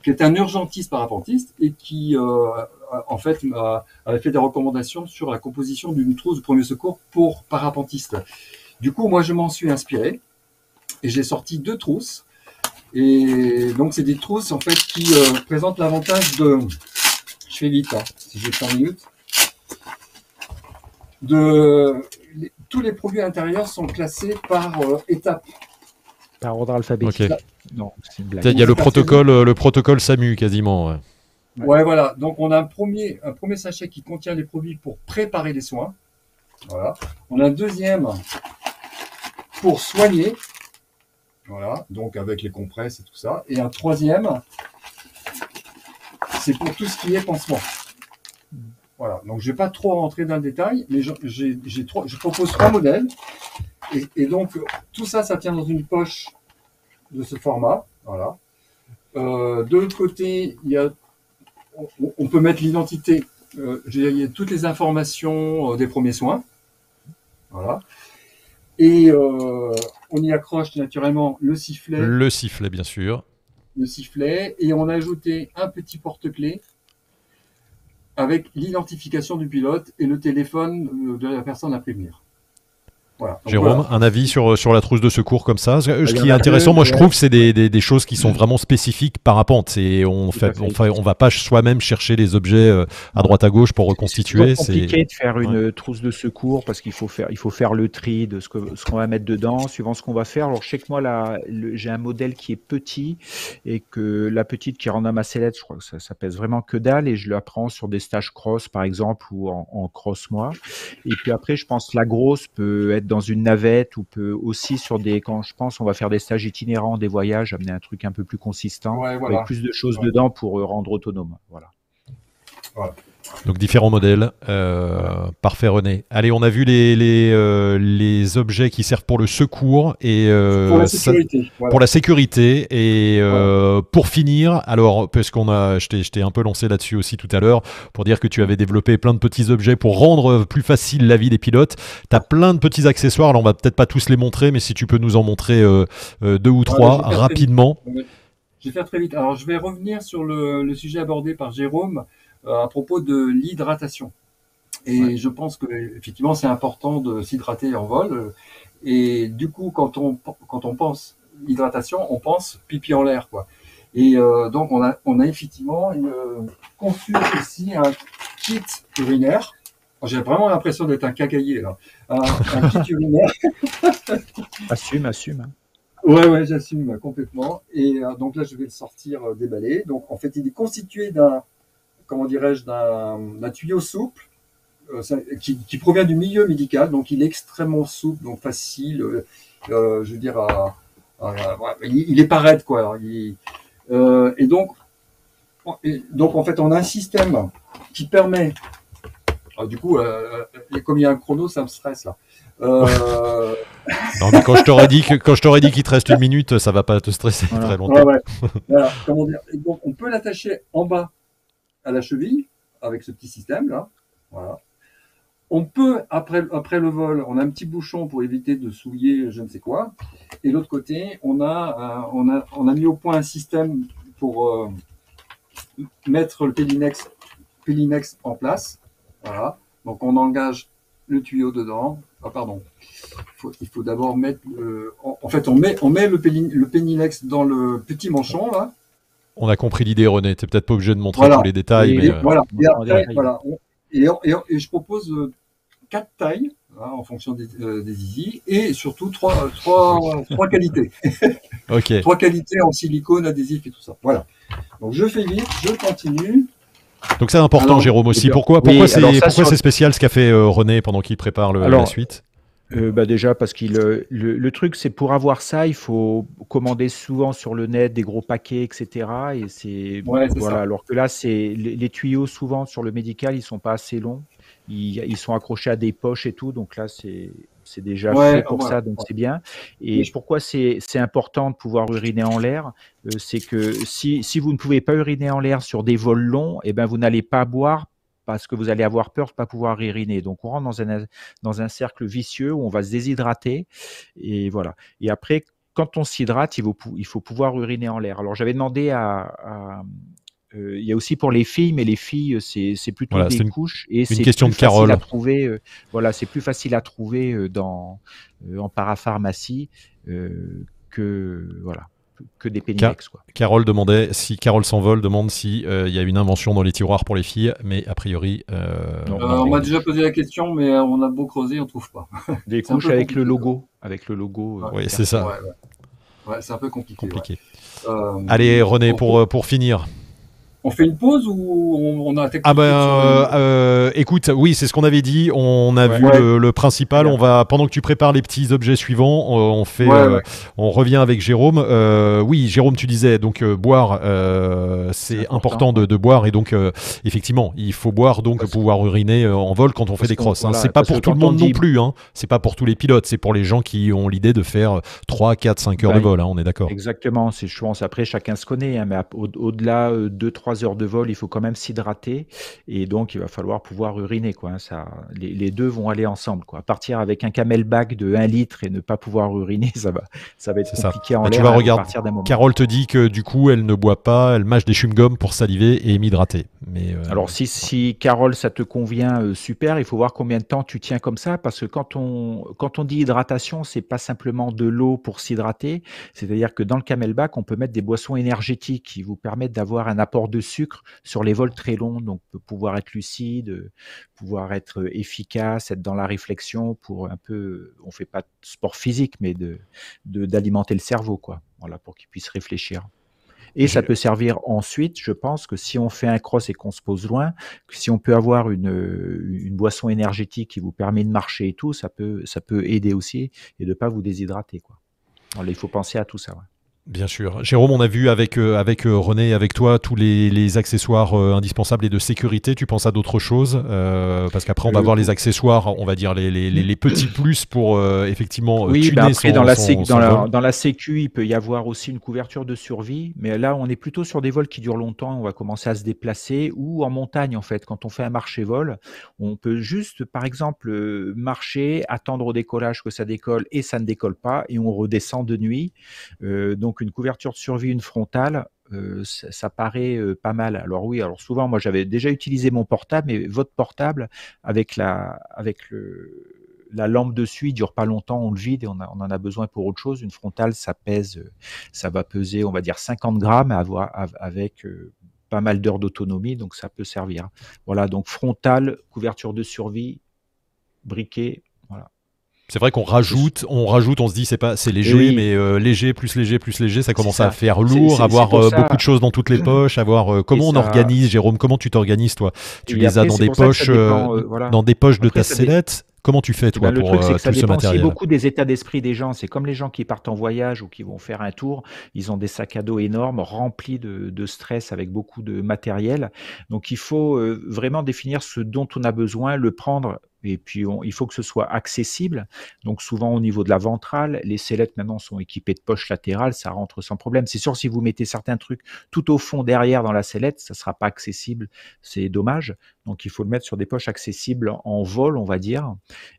Qui est un urgentiste parapentiste et qui, euh, en fait, avait fait des recommandations sur la composition d'une trousse de premier secours pour parapentistes. Du coup, moi, je m'en suis inspiré et j'ai sorti deux trousses. Et donc, c'est des trousses, en fait, qui présentent l'avantage de je fais vite, hein, si j'ai 5 minutes, de, tous les produits intérieurs sont classés par euh, étape. Par ordre alphabétique. Non, Il y a le protocole, euh, le protocole SAMU quasiment. Ouais. ouais. voilà. Donc on a un premier, un premier sachet qui contient les produits pour préparer les soins. Voilà. On a un deuxième pour soigner. Voilà. Donc avec les compresses et tout ça. Et un troisième c'est pour tout ce qui est pansement. Voilà, donc je ne vais pas trop rentrer dans le détail, mais j'ai, je propose trois modèles. Et, donc, tout ça, ça tient dans une poche de ce format. Voilà. Euh, de l'autre côté, il y a, on, peut mettre l'identité, euh, a toutes les informations euh, des premiers soins. Voilà. Et on y accroche naturellement le sifflet. Le sifflet, bien sûr le sifflet et on a ajouté un petit porte-clés avec l'identification du pilote et le téléphone euh, de la personne à prévenir. Jérôme, un avis sur, sur la trousse de secours comme ça? Ce ah, qui est intéressant, moi je trouve, c'est des, des, choses qui sont vraiment spécifiques parapente. Et on fait, on, fait, on va pas soi-même chercher les objets euh, à droite à gauche pour reconstituer. C'est compliqué de faire une trousse de secours parce qu'il faut faire, il faut faire le tri de ce qu'on ce qu'on va mettre dedans, suivant ce qu'on va faire. Alors je sais que moi, là, j'ai un modèle qui est petit et que la petite qui rentre à ma sellette, je crois que ça, ça, pèse vraiment que dalle et je la prends sur des stages cross par exemple ou en, en cross moi. Et puis après, je pense la grosse peut être dans une navette ou peut aussi sur des, quand je pense, on va faire des stages itinérants, des voyages, amener un truc un peu plus consistant, avec plus de choses dedans pour euh, rendre autonome. Voilà. voilà. Donc différents modèles. Euh, parfait René. Allez, on a vu les, les, euh, les, objets qui servent pour le secours et euh, pour la sécurité. Pour la sécurité. Et pour finir, alors, parce qu'on a, je t'ai un peu lancé là-dessus aussi tout à l'heure, pour dire que tu avais développé plein de petits objets pour rendre plus facile la vie des pilotes. Tu as plein de petits accessoires, alors on va peut-être pas tous les montrer, mais si tu peux nous en montrer deux ou trois rapidement. Je vais faire très vite. Alors je vais revenir sur le, le sujet abordé par Jérôme. Euh, à propos de l'hydratation. Et je pense que effectivement c'est important de s'hydrater en vol. Et du coup, quand on quand on pense hydratation, on pense pipi en l'air, quoi. Et euh, donc on a on a effectivement une, conçu aussi un kit urinaire. J'ai vraiment l'impression d'être un cacaillé là. Un, kit urinaire. assume, assume. Hein. Ouais, ouais, j'assume complètement. Et euh, donc là, je vais le sortir déballé. Donc en fait, il est constitué d'un comment dirais-je, d'un tuyau souple euh, qui, provient du milieu médical, donc il est extrêmement souple, donc facile, euh, euh, je veux dire, il, est pas quoi. et donc, donc en fait, on a un système qui permet, du coup, comme il y a un chrono, ça me stresse là. non, mais quand je t'aurais dit que quand je t'aurais dit qu'il te reste une minute, ça va pas te stresser très longtemps. donc, on peut l'attacher en bas à la cheville avec ce petit système là. Voilà. On peut, après, après le vol, on a un petit bouchon pour éviter de souiller je ne sais quoi. Et l'autre côté, on a, euh, on, a, on a mis au point un système pour euh, mettre le Pélinex, Pélinex en place. Voilà. Donc on engage le tuyau dedans. Ah, pardon. Il faut, d'abord mettre. en, fait, on met, on met le, le Pélinex dans le petit manchon là. On a compris l'idée, René. Tu n'es peut-être pas obligé de montrer tous les détails. Et, Voilà. Et, Et, je propose euh, quatre tailles hein, en fonction des, euh, easy et surtout trois, trois, trois qualités. ok. trois qualités en silicone, adhésif et tout ça. Voilà. Donc je fais vite, je continue. Donc c'est important, Jérôme aussi. Pourquoi, pourquoi c'est spécial ce qu'a fait euh, René pendant qu'il prépare la suite? Euh, bah déjà parce qu'il le, le, truc c'est pour avoir ça il faut commander souvent sur le net des gros paquets etc et c'est voilà. alors que là c'est les, tuyaux souvent sur le médical ils sont pas assez longs. Ils, ils sont accrochés à des poches et tout donc là c'est c'est déjà fait pour ça donc c'est bien. Et pourquoi c'est important de pouvoir uriner en l'air euh, c'est que si, si vous ne pouvez pas uriner en l'air sur des vols longs et eh ben vous n'allez pas boire parce que vous allez avoir peur de pas pouvoir uriner. Donc on rentre dans un dans un cercle vicieux où on va se déshydrater et voilà. Et après, quand on s'hydrate, il faut, il faut pouvoir uriner en l'air. Alors j'avais demandé à, euh, il y a aussi pour les filles, mais les filles, c'est plutôt des couches et c'est question de Carole. À trouver, euh, voilà, c'est plus facile à trouver euh, dans en parapharmacie que voilà que des péninex. Quoi. Carole demandait si Carole s'envole demande si il y a une invention dans les tiroirs pour les filles, mais a priori. on m'a déjà posé la question, mais on a beau creuser, on trouve pas. Des couches avec le logo, avec le logo. oui, c'est ça. Ouais, c'est un peu compliqué. compliqué. Allez, René, pour, pour finir. On fait une pause ou on, a Ah ben, euh, euh, écoute, oui, c'est ce qu'on avait dit. On a vu le, principal. On va pendant que tu prépares les petits objets suivants, on, fait, euh, on revient avec Jérôme. oui, Jérôme, tu disais donc boire, c'est important, de, boire et donc effectivement, il faut boire donc pour pouvoir uriner en vol quand on fait des crosses. Hein. c'est pas pour tout le monde non plus. Hein. C'est pas pour tous les pilotes. C'est pour les gens qui ont l'idée de faire 3, 4, 5 heures de vol. Hein, on est d'accord. Exactement. C'est je pense après chacun se connaît, mais au-delà de 2, 3 heures de vol, il faut quand même s'hydrater et donc il va falloir pouvoir uriner. Quoi, hein. ça, les, deux vont aller ensemble. Quoi. Partir avec un camelback de 1 litre et ne pas pouvoir uriner, ça va, ça va être compliqué en l'air. Tu vas regarder. Carole te dit que du coup, elle ne boit pas, elle mâche des chewing-gums pour saliver et m'hydrater. Mais euh, alors si, si Carole, ça te convient, euh, super. Il faut voir combien de temps tu tiens comme ça parce que quand on quand on dit hydratation, c'est pas simplement de l'eau pour s'hydrater. C'est-à-dire que dans le camelback, on peut mettre des boissons énergétiques qui vous permettent d'avoir un apport de sucre sur les vols très longs, donc pouvoir être lucide, pouvoir être efficace, être dans la réflexion pour un peu, on fait pas de sport physique, mais de d'alimenter le cerveau, quoi. Voilà, pour qu'il puisse réfléchir. Et ça peut servir ensuite, je pense que si on fait un cross et qu'on se pose loin, que si on peut avoir une, une boisson énergétique qui vous permet de marcher et tout, ça peut, ça peut aider aussi et de pas vous déshydrater. Quoi. il faut penser à tout ça. Bien sûr. Jérôme, on a vu avec, euh, avec euh, René et avec toi tous les, les accessoires euh, indispensables et de sécurité. Tu penses à d'autres choses Parce qu'après, on va voir les accessoires, on va dire les, les, les petits plus pour effectivement oui, tuner bah après, dans, la dans, la, dans la sécu, il peut y avoir aussi une couverture de survie. Mais là, on est plutôt sur des vols qui durent longtemps. On va commencer à se déplacer ou en montagne, en fait. Quand on fait un marché-vol, on peut juste, par exemple, marcher, attendre au décollage que ça décolle et ça ne décolle pas et on redescend de nuit. donc, donc une couverture de survie, une frontale, euh, ça, paraît euh, pas mal. Alors oui, alors souvent, moi j'avais déjà utilisé mon portable, mais votre portable avec la, avec la lampe dessus, il dure pas longtemps, on le vide et on, en a besoin pour autre chose. Une frontale, ça pèse, ça va peser, on va dire 50 grammes avec euh, pas mal d'heures d'autonomie, donc ça peut servir. Voilà, donc frontale, couverture de survie, briquet, c'est vrai qu'on rajoute, on rajoute, on se dit c'est pas, c'est léger, mais euh, léger plus léger plus léger, ça commence à faire lourd, avoir euh, beaucoup de choses dans toutes les poches, avoir euh, comment on organise, Jérôme, comment tu t'organises toi? Tu les as dans des poches, dans des poches de ta sellette? Comment tu fais, toi, ben, pour truc, que ça dépend aussi beaucoup des états d'esprit des gens. C'est comme les gens qui partent en voyage ou qui vont faire un tour. Ils ont des sacs à dos énormes, remplis de, de stress, avec beaucoup de matériel. Donc, il faut vraiment définir ce dont on a besoin, le prendre et puis, il faut que ce soit accessible. Donc, souvent au niveau de la ventrale, les sellettes maintenant sont équipées de poches latérales, ça rentre sans problème. C'est sûr, si vous mettez certains trucs tout au fond derrière dans la sellette, ça sera pas accessible. C'est dommage. Donc, il faut le mettre sur des poches accessibles en vol, on va dire,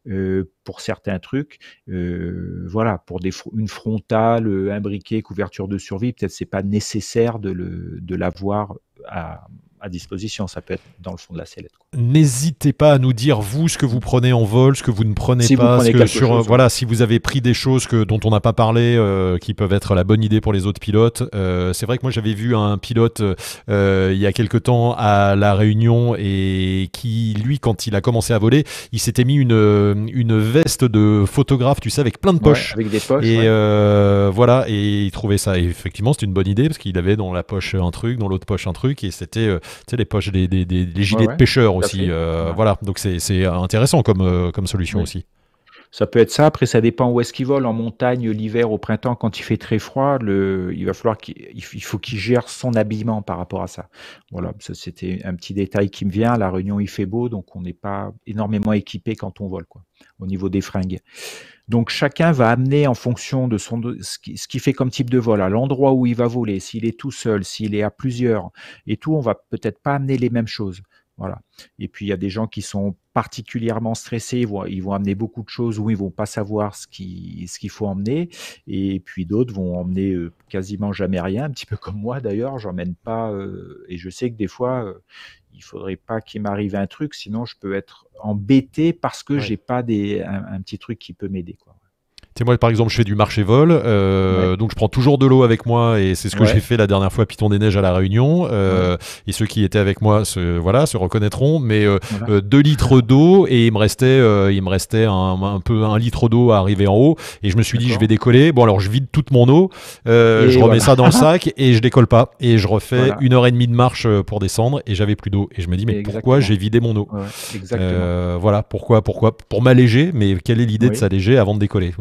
euh, pour certains trucs. Euh, voilà, pour une frontale, un briquet, couverture de survie, peut-être c'est pas nécessaire de l'avoir à, à disposition. Ça peut être dans le fond de la sellette. N'hésitez pas à nous dire vous ce que vous prenez en vol, ce que vous ne prenez pas, sur, voilà, si vous avez pris des choses que, dont on n'a pas parlé, euh, qui peuvent être la bonne idée pour les autres pilotes. Euh, c'est vrai que moi j'avais vu un pilote euh, il y a quelque temps à la Réunion et qui lui quand il a commencé à voler, il s'était mis une, une veste de photographe, tu sais, avec plein de poches. avec des poches. Et voilà, et il trouvait ça effectivement c'était une bonne idée parce qu'il avait dans la poche un truc, dans l'autre poche un truc et c'était sais, les poches, des, des, des gilets de pêcheurs aussi. Euh, voilà, donc c'est intéressant comme, euh, comme solution aussi. Ça peut être ça. Après, ça dépend où est-ce qu'il vole. En montagne, l'hiver, au printemps, quand il fait très froid, le, il va falloir qu'il faut qu'il gère son habillement par rapport à ça. Voilà, ça c'était un petit détail qui me vient. La Réunion, il fait beau, donc on n'est pas énormément équipé quand on vole, au niveau des fringues. Donc chacun va amener en fonction de son ce qui, ce qui fait comme type de vol, à l'endroit où il va voler, s'il est tout seul, s'il est à plusieurs et tout, on va peut-être pas amener les mêmes choses. Voilà. Et puis il y a des gens qui sont particulièrement stressés, ils vont, ils vont amener beaucoup de choses où ils vont pas savoir ce qu'il ce qu'il faut emmener. Et puis d'autres vont emmener euh, quasiment jamais rien, un petit peu comme moi d'ailleurs. J'emmène pas. Euh, et je sais que des fois, euh, il faudrait pas qu'il m'arrive un truc, sinon je peux être embêté parce que j'ai pas des, un, petit truc qui peut m'aider. Quoi moi, par exemple, je fais du marché vol, euh, donc je prends toujours de l'eau avec moi et c'est ce que j'ai fait la dernière fois Python des Neiges à la Réunion. Euh, et ceux qui étaient avec moi, se, voilà, se reconnaîtront. Mais euh, 2 litres d'eau et il me restait, euh, il me restait un, un, peu un litre d'eau à arriver en haut. Et je me suis dit, je vais décoller. Bon, alors je vide toute mon eau, euh, je remets ça dans le sac et je décolle pas. Et je refais une heure et demie de marche pour descendre et j'avais plus d'eau. Et je me dis, mais pourquoi j'ai vidé mon eau? Voilà, pourquoi, pourquoi? Pour m'alléger. Mais quelle est l'idée de s'alléger avant de décoller?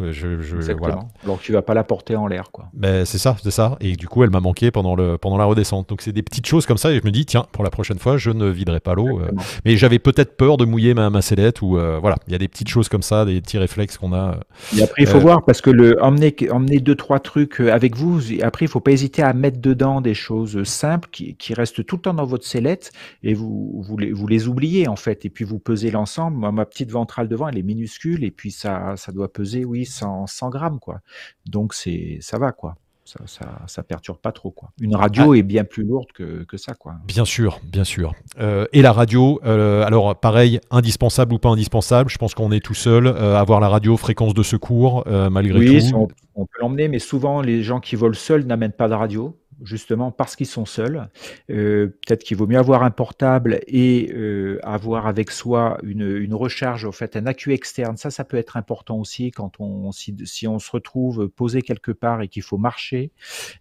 Voilà. Alors tu vas pas la porter en l'air, quoi. Ben, c'est ça, c'est ça. Et du coup, elle m'a manqué pendant, le, pendant la redescente. Donc c'est des petites choses comme ça. Et je me dis, tiens, pour la prochaine fois, je ne viderai pas l'eau. Euh. mais j'avais peut-être peur de mouiller ma, ma sellette ou euh, voilà. Il y a des petites choses comme ça, des petits réflexes qu'on a. Et après, il faut euh, voir parce que le emmener, emmener deux trois trucs avec vous. Après, il faut pas hésiter à mettre dedans des choses simples qui, qui restent tout le temps dans votre sellette et vous, vous les, vous les oubliez en fait. Et puis vous pesez l'ensemble. Moi, ma petite ventrale devant, elle est minuscule et puis ça, ça doit peser, oui, 100, 100 grammes, quoi. Donc, c'est, ça va, quoi. Ça, ça, ça, perturbe pas trop quoi. Une radio ah. est bien plus lourde que, que, ça quoi. Bien sûr, bien sûr. Euh, et la radio, euh, alors pareil, indispensable ou pas indispensable, je pense qu'on est tout seul. Euh, avoir la radio fréquence de secours malgré oui, tout. On, on peut l'emmener, mais souvent les gens qui volent seuls n'amènent pas de radio justement parce qu'ils sont seuls. Euh, peut-être qu'il vaut mieux avoir un portable et euh, avoir avec soi une, une, recharge, en fait, un accu externe. Ça, ça peut être important aussi quand on, si, si on se retrouve posé quelque part et qu'il faut marcher,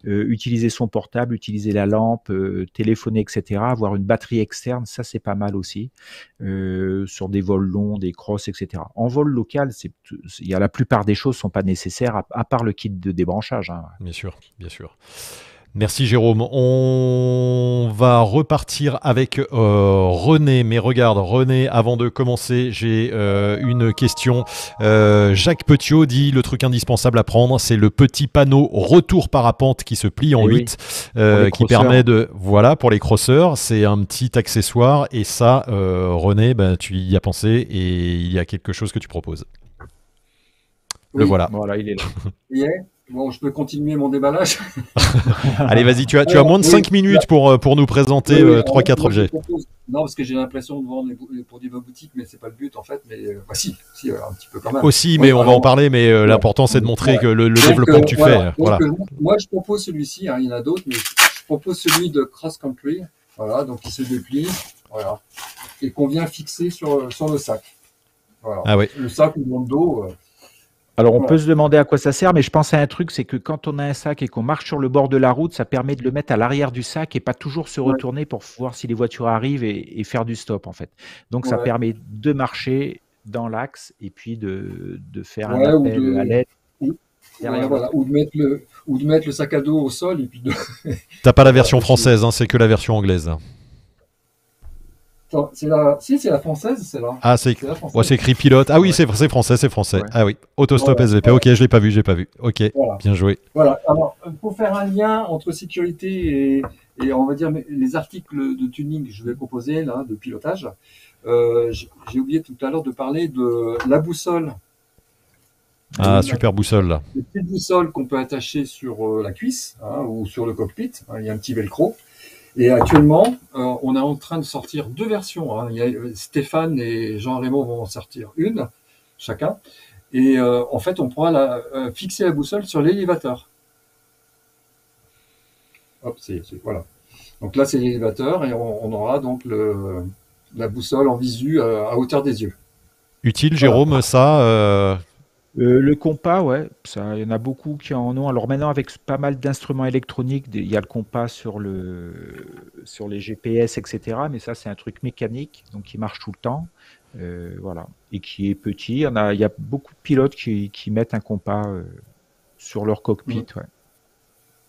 euh, utiliser son portable, utiliser la lampe, téléphoner, etc. Avoir une batterie externe, ça c'est pas mal aussi sur des vols longs, des crosses, etc. En vol local, c'est, il y a la plupart des choses sont pas nécessaires à, à part le kit de débranchage. Hein. Bien sûr, bien sûr. Merci Jérôme. On va repartir avec euh, René. Mais regarde, René, avant de commencer, j'ai euh, une question. Euh, Jacques Petiot dit le truc indispensable à prendre, c'est le petit panneau retour parapente qui se plie en 8, eh qui permet de... Voilà, pour les crosseurs, c'est un petit accessoire. Et ça, René, ben, tu y as pensé et il y a quelque chose que tu proposes. Le voilà. Voilà, il est là. Bon, je peux continuer mon déballage. Allez, vas-y, tu as, tu as moins de 5 minutes pour, euh, pour nous présenter 3-4 euh, objets. non, parce que j'ai l'impression de vendre les produits de ma boutique, mais c'est pas le but en fait. Mais euh, bah, si, si un petit peu quand même. Aussi, mais on va en parler, mais l'important c'est de montrer que le, développement que tu fais. Voilà. moi, je propose celui-ci, hein, il y en a d'autres, mais je propose celui de Cross Country. Voilà, donc il se déplie, voilà, et qu'on vient fixer sur, sur le sac. Voilà. Ah oui. Le sac ou le dos. Alors, on peut se demander à quoi ça sert, mais je pense à un truc, c'est que quand on a un sac et qu'on marche sur le bord de la route, ça permet de le mettre à l'arrière du sac et pas toujours se retourner pour voir si les voitures arrivent et, faire du stop, en fait. Donc, ça permet de marcher dans l'axe et puis de, faire un appel à l'aide. Ou, de mettre le, ou de mettre le sac à dos au sol et puis de... T'as pas la version française, hein, c'est que la version anglaise. C'est la... Si, c'est la française, c'est là. Ah, c'est c'est écrit pilote. Ah oui, c'est français, c'est français. Ah oui, autostop SVP. Ok, je l'ai pas vu, je l'ai pas vu. Ok, bien joué. Voilà. Alors, pour faire un lien entre sécurité et, et, on va dire les articles de tuning que je vais proposer là, de pilotage, euh, j'ai oublié tout à l'heure de parler de la boussole. Ah, super boussole là. Une petite boussole qu'on peut attacher sur euh, la cuisse hein, ou sur le cockpit. Hein, il y a un petit velcro. Et actuellement, euh, on est en train de sortir deux versions. Hein. Il y a, euh, Stéphane et Jean Raymond vont en sortir une, chacun. Et euh, en fait, on pourra la, fixer la boussole sur l'élévateur. Hop, c'est, voilà. Donc là, c'est l'élévateur et on, aura donc le, la boussole en visu à, hauteur des yeux. Utile, Jérôme, ça euh, le compas, ouais, ça, il y en a beaucoup qui en ont. Alors maintenant, avec pas mal d'instruments électroniques, il y a le compas sur, le, sur les GPS, etc. Mais ça, c'est un truc mécanique, donc qui marche tout le temps. Euh, voilà. Et qui est petit. Il y, a, il y a beaucoup de pilotes qui, qui mettent un compas euh, sur leur cockpit. Mmh. Ouais.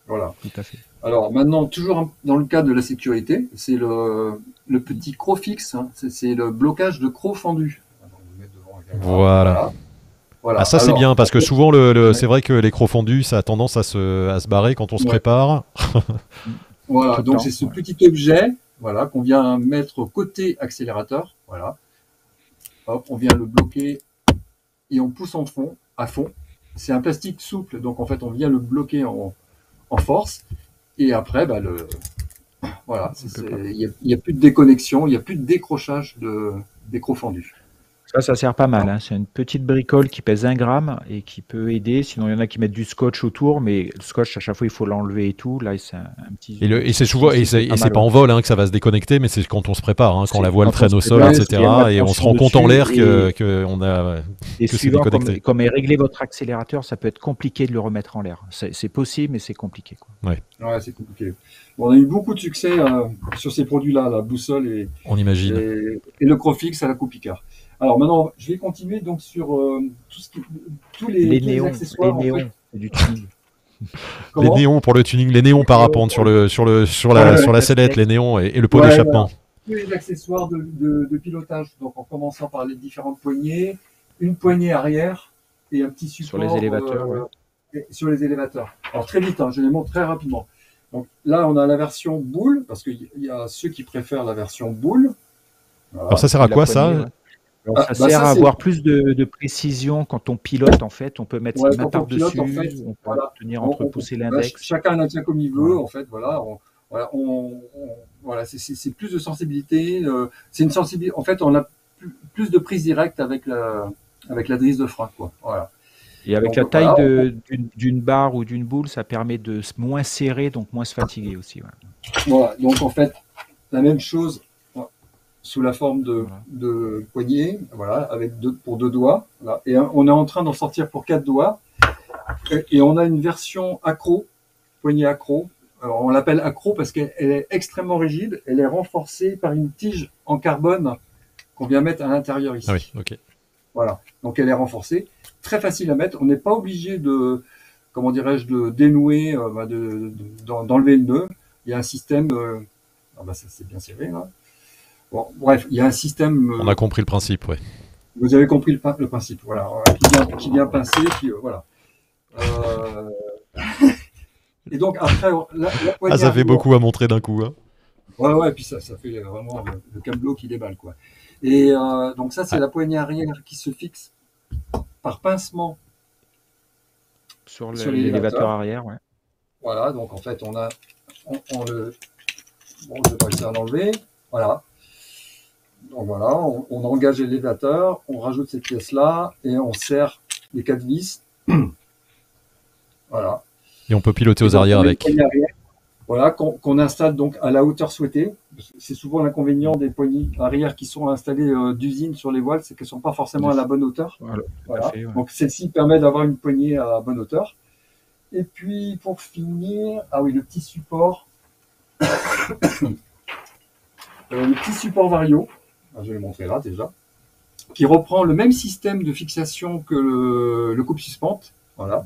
Voilà. Tout à fait. Alors maintenant, toujours dans le cadre de la sécurité, c'est le, le petit croc fixe, hein. c'est le blocage de croc fendu. voilà. Ah, ça, c'est bien parce que souvent, le, c'est vrai que les crocs fondus, ça a tendance à se, à se barrer quand on se prépare. voilà, donc c'est ce petit objet voilà, qu'on vient mettre côté accélérateur, voilà. Hop, on vient le bloquer et on pousse en fond, à fond. C'est un plastique souple, donc en fait on vient le bloquer en, en force. Et après, bah, le, voilà, il n'y a, plus de déconnexion, il n'y a plus de décrochage de d'écrou fendu. Ça, ça sert pas mal. Hein. C'est une petite bricole qui pèse un gramme et qui peut aider. Sinon, il y en a qui mettent du scotch autour, mais le scotch, à chaque fois, il faut l'enlever et tout. Là, c'est un, petit. Et, c'est souvent, et c'est pas, en vol hein, que ça va se déconnecter, mais c'est quand on se prépare, hein, quand la voile traîne au sol, etc. Et on se rend compte en l'air que, que, on a. Et que suivant comme, comme est réglé votre accélérateur, ça peut être compliqué de le remettre en l'air. C'est possible, mais c'est compliqué. Quoi. Ouais. ouais c'est compliqué. on a eu beaucoup de succès euh, sur ces produits-là, la boussole et, on imagine. et, le Crofix à la coupe Picard. Alors maintenant, je vais continuer donc sur euh, tout ce qui, tous les, les, néons, accessoires. Les néons, du tuning. les néons pour le tuning, les néons parapentes sur, le, sur, le, sur, la, sur la sellette, les néons et, le pot d'échappement. Tous les accessoires de, de, pilotage, donc en commençant par les différentes poignées, une poignée arrière et un petit support. Sur les élévateurs. Euh, sur les élévateurs. Alors très vite, hein, je les montre très rapidement. Donc là, on a la version boule, parce qu'il y a ceux qui préfèrent la version boule. Alors ça sert à quoi ça ah, ça bah, sert à avoir plus de, précision quand on pilote, en fait. On peut mettre ouais, sa main dessus on peut tenir entre pouces et l'index. chacun la tient comme il veut, en fait. Voilà, voilà, c'est plus de sensibilité. Euh, c'est une sensibilité. En fait, on a plus, de prise directe avec la, avec la drisse de frein, quoi. Voilà. Et avec la taille d'une barre ou d'une boule, ça permet de moins serrer, donc moins se fatiguer aussi. Voilà, donc en fait, la même chose sous la forme de, de poignée, voilà, avec deux, pour deux doigts. Et on est en train d'en sortir pour quatre doigts. Et, on a une version accro, poignée accro. Alors on l'appelle accro parce qu'elle est extrêmement rigide. Elle est renforcée par une tige en carbone qu'on vient mettre à l'intérieur ici. Ah oui, ok. Voilà. Donc elle est renforcée, très facile à mettre. On n'est pas obligé de, comment dirais-je, de dénouer, euh, bah, de, d'enlever le nœud. Il y a un système. Euh, ah bah ça c'est bien serré là bref, il y a un système. Euh, On a compris le principe, oui. Vous avez compris le, principe, voilà, qui vient, pincer, puis euh, voilà. Euh, et donc après, la, ah, ça fait beaucoup à montrer d'un coup. Hein. Ouais, ouais, et puis ça, ça fait vraiment le, câbleau qui déballe, quoi. Et donc ça, c'est la poignée arrière qui se fixe par pincement sur l'élévateur arrière, ouais. Voilà, donc en fait, on a, on, le, bon, je vais pas réussir à l'enlever, voilà. Donc voilà, on, engage l'élévateur, on rajoute cette pièce-là et on serre les quatre vis. voilà. Et on peut piloter aux arrières avec. voilà, qu'on installe donc à la hauteur souhaitée. C'est souvent l'inconvénient des poignées arrière qui sont installées euh, d'usine sur les voiles, c'est qu'elles ne sont pas forcément à la bonne hauteur. Voilà. Donc celle-ci permet d'avoir une poignée à bonne hauteur. Et puis pour finir, ah oui, le petit support, euh, le petit support vario. Ah, je vais le montrer là déjà, qui reprend le même système de fixation que le, coupe suspente. Voilà.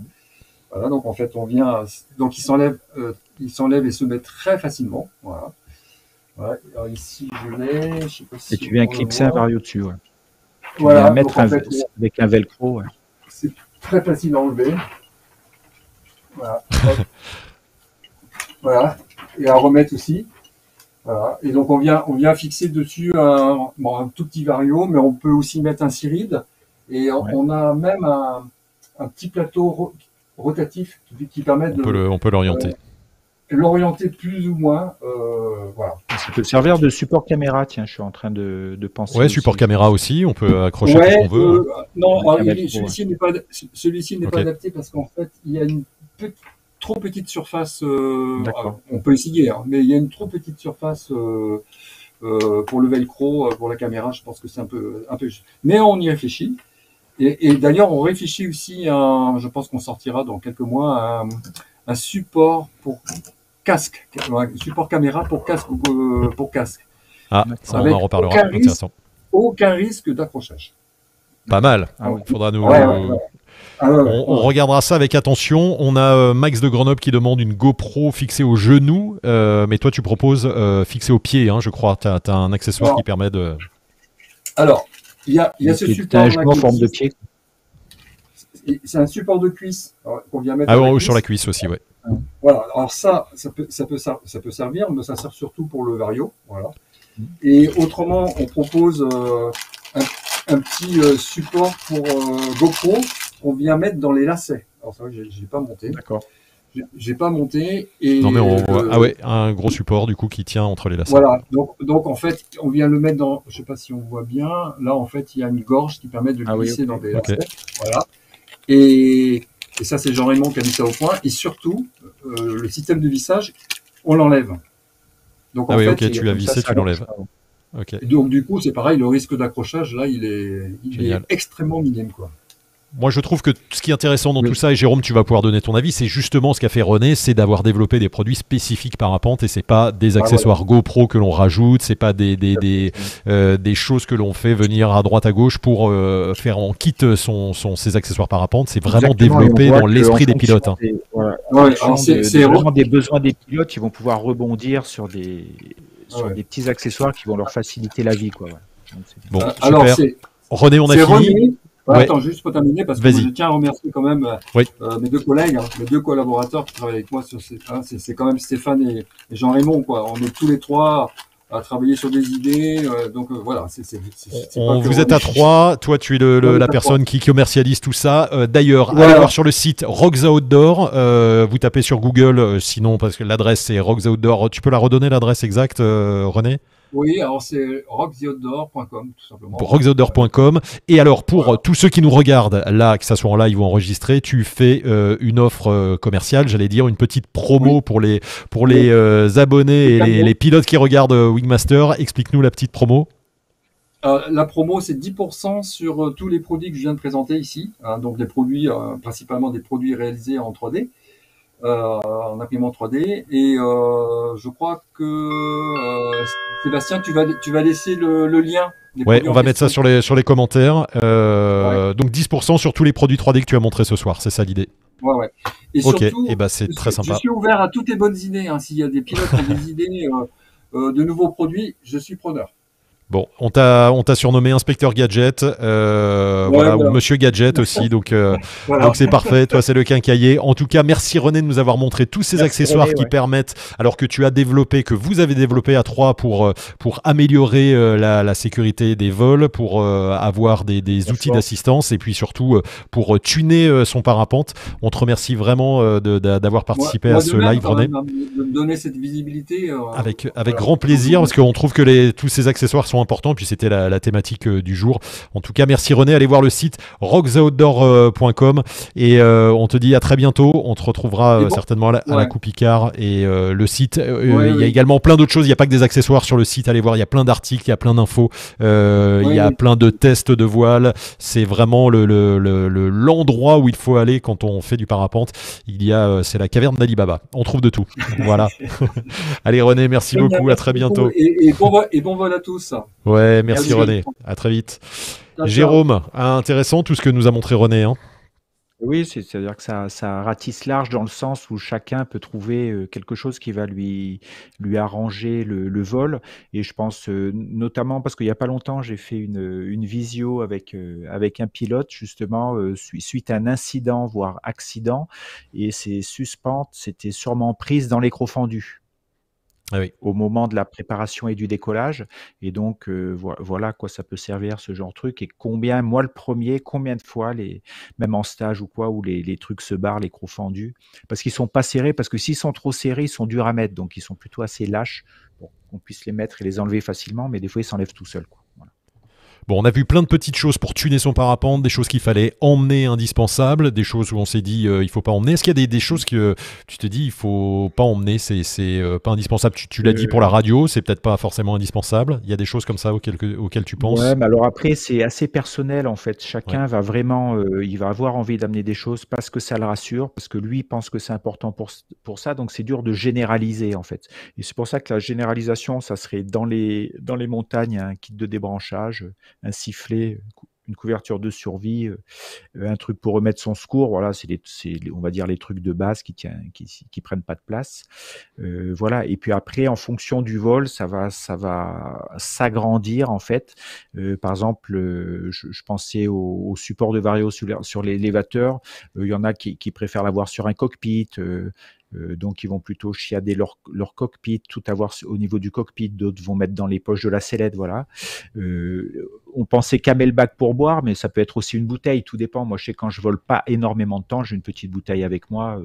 Voilà, donc en fait, on vient, donc il s'enlève, euh, il s'enlève et se met très facilement. Voilà. Alors ici, je l'ai. et tu viens clipser un vario dessus. Ouais. Tu voilà. Viens mettre avec un velcro. C'est très facile à enlever. Voilà. voilà. Et à remettre aussi. Et donc on vient, on vient fixer dessus un, tout petit vario, mais on peut aussi mettre un cyride. Et on, a même un, petit plateau rotatif qui, permet de. On peut l'orienter. Euh, l'orienter plus ou moins. Euh, voilà. Ça peut servir de support caméra, tiens, je suis en train de, de penser. Ouais, support caméra aussi, on peut accrocher ce qu'on veut. Euh, non, celui-ci n'est pas, celui pas adapté parce qu'en fait, il y a une petite trop petite surface. Euh, on peut essayer, hein, mais il y a une trop petite surface euh, euh, pour le velcro, pour la caméra. Je pense que c'est un peu, un peu. Mais on y réfléchit. Et, d'ailleurs, on réfléchit aussi à, je pense qu'on sortira dans quelques mois, un, support pour casque, un support caméra pour casque pour casque. Ah, ça on en reparlera. Aucun risque, aucun risque d'accrochage. Pas mal. Ah il faudra nous, ah on, regardera ça avec attention. On a euh, Max de Grenoble qui demande une GoPro fixée au genou, euh, mais toi tu proposes euh, fixée au pied, hein, je crois. Tu as, un accessoire qui permet de. Alors, il y a, ce support. en forme de pied. C'est un support de cuisse qu'on vient mettre. Ah, sur la cuisse aussi, ouais. Voilà. Alors ça, ça peut, ça peut, ça, peut servir, mais ça sert surtout pour le vario. Voilà. Et autrement, on propose euh, un, petit euh, support pour euh, GoPro qu'on vient mettre dans les lacets. Alors c'est vrai que j'ai pas monté. D'accord. J'ai pas monté et non mais on voit... ah ouais un gros support du coup qui tient entre les lacets. Voilà donc donc en fait on vient le mettre dans je sais pas si on voit bien là en fait il y a une gorge qui permet de le ah glisser dans les lacets voilà et, et ça c'est Jean Raymond qui a mis ça au point et surtout le système de vissage on l'enlève ah oui, ok, tu l'as vissé, tu l'enlèves. Donc du coup, c'est pareil, le risque d'accrochage, là, il est, extrêmement minime. Quoi. Moi, je trouve que ce qui est intéressant dans tout ça, et Jérôme, tu vas pouvoir donner ton avis, c'est justement ce qu'a fait René, c'est d'avoir développé des produits spécifiques parapente et c'est pas des ah, accessoires GoPro que l'on rajoute, c'est pas des, des, des, euh, des, choses que l'on fait venir à droite à gauche pour euh, faire en kit son, son, ses accessoires parapente. C'est vraiment développé dans l'esprit des pilotes. Hein. c'est vraiment des besoins des pilotes qui vont pouvoir rebondir sur des, sur des petits accessoires qui vont leur faciliter la vie. Quoi. bon, euh, super. René, on a fini. Attends, juste pour terminer, parce que je tiens à remercier quand même euh, mes deux collègues, hein, mes deux collaborateurs qui travaillent avec moi sur ces. Hein, c'est quand même Stéphane et, Jean Raymond, quoi. On est tous les trois à travailler sur des idées. Euh, donc euh, voilà, c'est. Vous êtes à trois. Toi, tu es le, la personne qui commercialise tout ça. D'ailleurs, allez voir sur le site Rocks Outdoor. vous tapez sur Google, sinon parce que l'adresse c'est Rocks Outdoor. Tu peux la redonner l'adresse exacte, René? Oui, alors c'est rocktheoutdoor.com tout simplement. Rocktheoutdoor.com. Et alors pour tous ceux qui nous regardent là, que ça soit en live ou enregistré, tu fais euh, une offre euh, commerciale, j'allais dire une petite promo pour les pour les euh, abonnés et les, pilotes qui regardent Wingmaster. Explique-nous la petite promo. la promo, c'est 10% sur tous les produits que je viens de présenter ici, hein, donc des produits, principalement des produits réalisés en 3D. Euh, en imprimant 3D. Et euh, je crois que euh, Sébastien, tu vas, tu vas laisser le, lien. Ouais, on va mettre ça sur les, sur les commentaires. Donc 10% sur tous les produits 3D que tu as montré ce soir, c'est ça l'idée? Ouais, ouais. Et ok, et eh ben, c'est très sympa. Je suis ouvert à toutes les bonnes idées. Hein. S'il y a des pilotes qui ont des idées de nouveaux produits, je suis preneur. Bon, on t'a on t'a surnommé inspecteur gadget, euh, voilà, ou Monsieur gadget aussi, donc euh, donc c'est parfait. Toi, c'est le quincailler. En tout cas, merci René de nous avoir montré tous ces accessoires qui permettent, alors que tu as développé, que vous avez développé à trois pour euh, pour améliorer la, la, sécurité des vols, pour avoir des, des outils d'assistance et puis surtout pour tuner son parapente. On te remercie vraiment d'avoir participé à ce live, René. De donner cette visibilité. avec avec grand plaisir, parce qu'on trouve que les tous ces accessoires sont important. Puis c'était la, thématique euh, du jour. En tout cas, merci René. Allez voir le site rocksoutdoor.com et euh, on te dit à très bientôt. On te retrouvera euh, certainement à la, Coupe Icard et le site. il y a également plein d'autres choses. Il n'y a pas que des accessoires sur le site. Allez voir, il y a plein d'articles, il y a plein d'infos, il y a plein de tests de voile. C'est vraiment l'endroit le, où il faut aller quand on fait du parapente. Il y a, c'est la caverne d'Alibaba. On trouve de tout. voilà. Allez René, merci beaucoup. À très bientôt. Et, bon, et bon vol à tous. Ouais, merci René. À très vite. Jérôme, intéressant tout ce que nous a montré René. Hein. Oui, c'est-à-dire que ça, ça ratisse large dans le sens où chacun peut trouver euh, quelque chose qui va lui, lui arranger le, vol. Et je pense euh, notamment parce qu'il n'y a pas longtemps, j'ai fait une, une visio avec, euh, avec un pilote, justement, suite à un incident, voire accident. Et ses suspentes s'étaient sûrement prises dans l'écrou Ah au moment de la préparation et du décollage. Et donc, euh, voilà quoi ça peut servir ce genre de truc. Et combien, moi le premier, combien de fois, les, même en stage ou quoi, où les, trucs se barrent, les crocs fendus, parce qu'ils sont pas serrés, parce que s'ils sont trop serrés, ils sont durs à mettre, donc ils sont plutôt assez lâches pour qu'on puisse les mettre et les enlever facilement, mais des fois ils s'enlèvent tout seuls. Bon, on a vu plein de petites choses pour tuner son parapente, des choses qu'il fallait emmener indispensables, des choses où on s'est dit euh, il faut pas emmener. Est-ce qu'il y a des, choses que tu te dis il faut pas emmener, c'est euh, pas indispensable? Tu, l'as dit pour la radio, c'est peut-être pas forcément indispensable. Il y a des choses comme ça auxquelles, auxquelles tu penses? Ouais, mais alors après c'est assez personnel en fait. Chacun va vraiment, euh, il va avoir envie d'amener des choses parce que ça le rassure, parce que lui pense que c'est important pour, pour ça. Donc c'est dur de généraliser en fait. Et c'est pour ça que la généralisation, ça serait dans les, dans les montagnes un kit de débranchage un sifflet, une couverture de survie, euh, un truc pour remettre son secours. Voilà, c'est on va dire les trucs de base qui tient, qui, prennent pas de place. Euh, voilà. Et puis après, en fonction du vol, ça va, ça va s'agrandir en fait. Euh, par exemple, je, pensais au, support de Vario sur, l'élévateur. Il y en a qui préfèrent l'avoir sur un cockpit. Donc ils vont plutôt chiader leur, leur cockpit, tout avoir au niveau du cockpit. D'autres vont mettre dans les poches de la sellette, voilà. on pensait camelback pour boire, mais ça peut être aussi une bouteille, tout dépend. Moi, je sais quand je vole pas énormément de temps, j'ai une petite bouteille avec moi.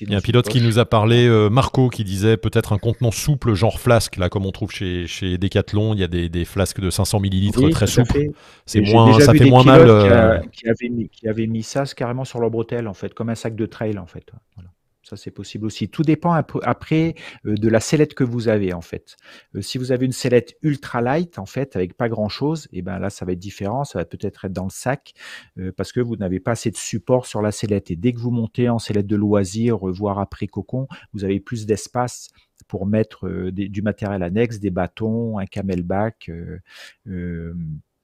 Il y a un pilote qui nous a parlé, Marco, qui disait peut-être un contenant souple, genre flasque, là, comme on trouve chez, chez Decathlon. Il y a des, des flasques de 500 millilitres très souples. C'est moins, ça fait moins mal. Qui, avaient mis, qui, avait mis, ça carrément sur leur bretelle, en fait, comme un sac de trail, en fait. Voilà. Ça, c'est possible aussi. Tout dépend après euh, de la sellette que vous avez, en fait. Euh, si vous avez une sellette ultra light, en fait, avec pas grand-chose, et eh ben là, ça va être différent. Ça va peut-être être dans le sac euh, parce que vous n'avez pas assez de support sur la sellette. Et dès que vous montez en sellette de loisir, voire après cocon, vous avez plus d'espace pour mettre du matériel annexe, des bâtons, un camelback,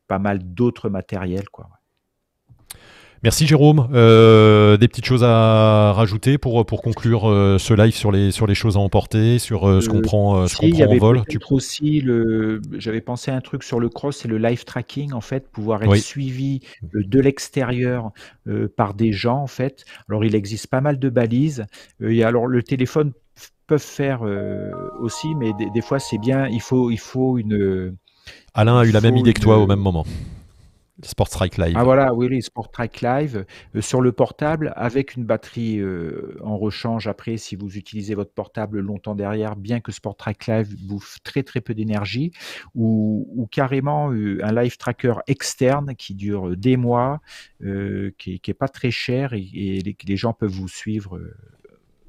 pas mal d'autres matériels, quoi. Merci Jérôme. Euh, des petites choses à rajouter pour, pour conclure euh, ce live sur les, sur les choses à emporter, sur euh, ce qu'on prend, ce qu'on prend en vol? Tu aussi le, j'avais pensé à un truc sur le cross, c'est le live tracking en fait, pouvoir être suivi de l'extérieur par des gens en fait. Alors il existe pas mal de balises. et alors le téléphone peuvent faire aussi, mais des, des fois c'est bien. Il faut, il faut une. Alain a eu la même idée que toi au même moment. Sport Strike Live. Ah voilà, oui, les Sport Strike Live euh, sur le portable avec une batterie euh, en rechange après si vous utilisez votre portable longtemps derrière, bien que Sport Strike Live bouffe très très peu d'énergie ou, carrément euh, un live tracker externe qui dure des mois, qui, n'est pas très cher et, et les, gens peuvent vous suivre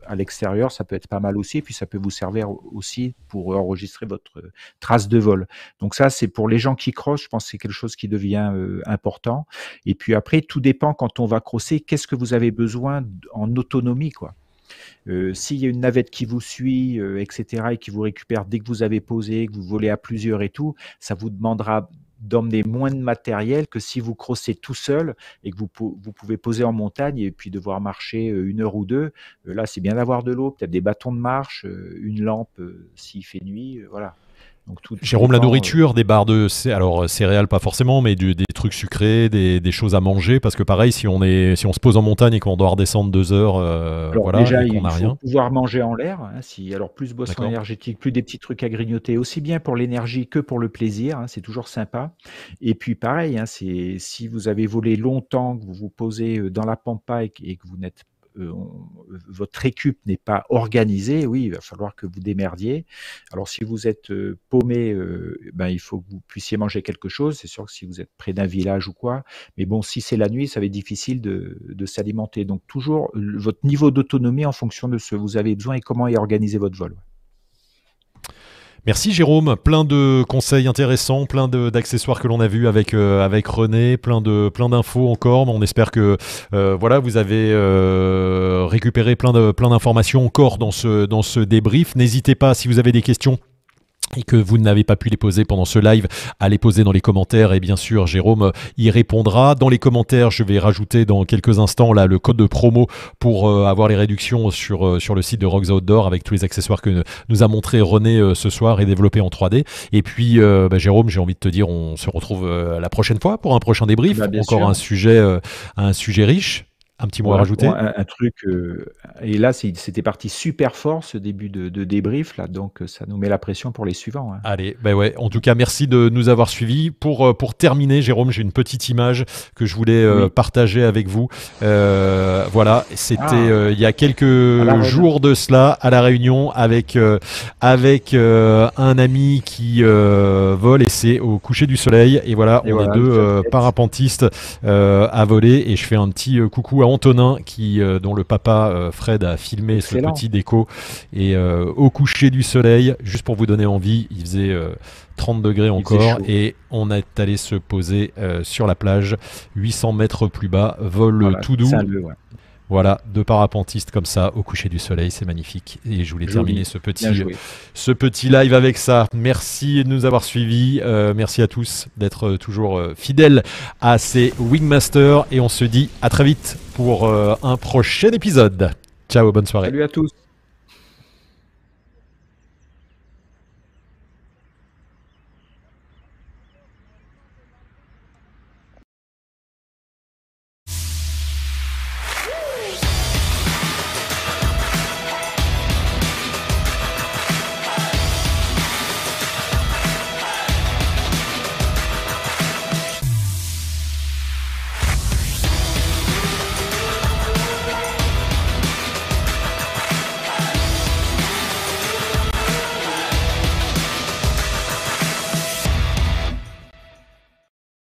à l'extérieur, ça peut être pas mal aussi, puis ça peut vous servir aussi pour enregistrer votre euh, trace de vol. Donc ça, c'est pour les gens qui crossent, je pense que c'est quelque chose qui devient euh, important. Et puis après, tout dépend quand on va crosser, qu'est-ce que vous avez besoin en autonomie, quoi. Euh, s'il y a une navette qui vous suit, etc., et qui vous récupère dès que vous avez posé, que vous volez à plusieurs et tout, ça vous demandera d'emmener moins de matériel que si vous crossez tout seul et que vous, pouvez poser en montagne et puis devoir marcher euh, une heure ou deux. Euh, là, c'est bien d'avoir de l'eau, peut-être des bâtons de marche, euh, une lampe s'il fait nuit, voilà. Jérôme, la nourriture, des barres de alors céréales pas forcément, mais des trucs sucrés, des, choses à manger, parce que pareil, si on est, si on se pose en montagne et qu'on doit redescendre deux heures, euh, voilà, déjà, il faut rien. pouvoir manger en l'air. Hein, si alors plus boisson énergétique, plus des petits trucs à grignoter, aussi bien pour l'énergie que pour le plaisir. Hein, c'est toujours sympa. Et puis pareil, hein, c'est si vous avez volé longtemps, que vous vous posez euh, dans la pampa et que vous n'êtes euh, votre récup n'est pas organisé, oui, il va falloir que vous démerdiez. Alors si vous êtes euh, paumé, euh, ben, il faut que vous puissiez manger quelque chose. C'est sûr que si vous êtes près d'un village ou quoi, mais bon, si c'est la nuit, ça va être difficile de, de s'alimenter. Donc toujours votre niveau d'autonomie en fonction de ce que vous avez besoin et comment est organisé votre vol. Merci Jérôme, plein de conseils intéressants, plein d'accessoires que l'on a vus avec, euh, avec René, plein de plein d'infos encore. On espère que euh, voilà, vous avez euh, récupéré plein de plein d'informations encore dans ce dans ce débrief. N'hésitez pas si vous avez des questions et que vous n'avez pas pu les poser pendant ce live, à les poser dans les commentaires et bien sûr Jérôme y répondra. Dans les commentaires, je vais rajouter dans quelques instants là le code de promo pour euh, avoir les réductions sur, euh, sur le site de Rocks Outdoor avec tous les accessoires que nous a montré René euh, ce soir et développés en 3D. Et puis bah, Jérôme, j'ai envie de te dire, on se retrouve la prochaine fois pour un prochain débrief, bah, encore un sujet, un sujet riche. Un petit mot à rajouter? un, truc, euh, et là c'était parti super fort ce début de, débrief, là, donc euh, ça nous met la pression pour les suivants. Hein. Allez, ben ouais, en tout cas merci de nous avoir suivis. Pour, euh, pour terminer, Jérôme, j'ai une petite image que je voulais partager avec vous. voilà, c'était ah. il y a quelques jours de cela à La Réunion avec, avec un ami qui vole et c'est au coucher du soleil. Et voilà, on est deux parapentistes à voler et je fais un petit coucou à Antonin, qui, euh, dont le papa euh, Fred a filmé ce petit déco. Et euh, au coucher du soleil, juste pour vous donner envie, il faisait 30 degrés encore et on est allé se poser sur la plage 800 mètres plus bas, vol tout doux. Voilà, deux parapentistes comme ça au coucher du soleil, c'est magnifique. Et je voulais terminer ce petit, ce petit live avec ça. Merci de nous avoir suivis. Euh, merci à tous d'être euh, toujours euh, fidèles à ces Wingmasters. Et on se dit à très vite pour un prochain épisode. Ciao, bonne soirée. Salut à tous.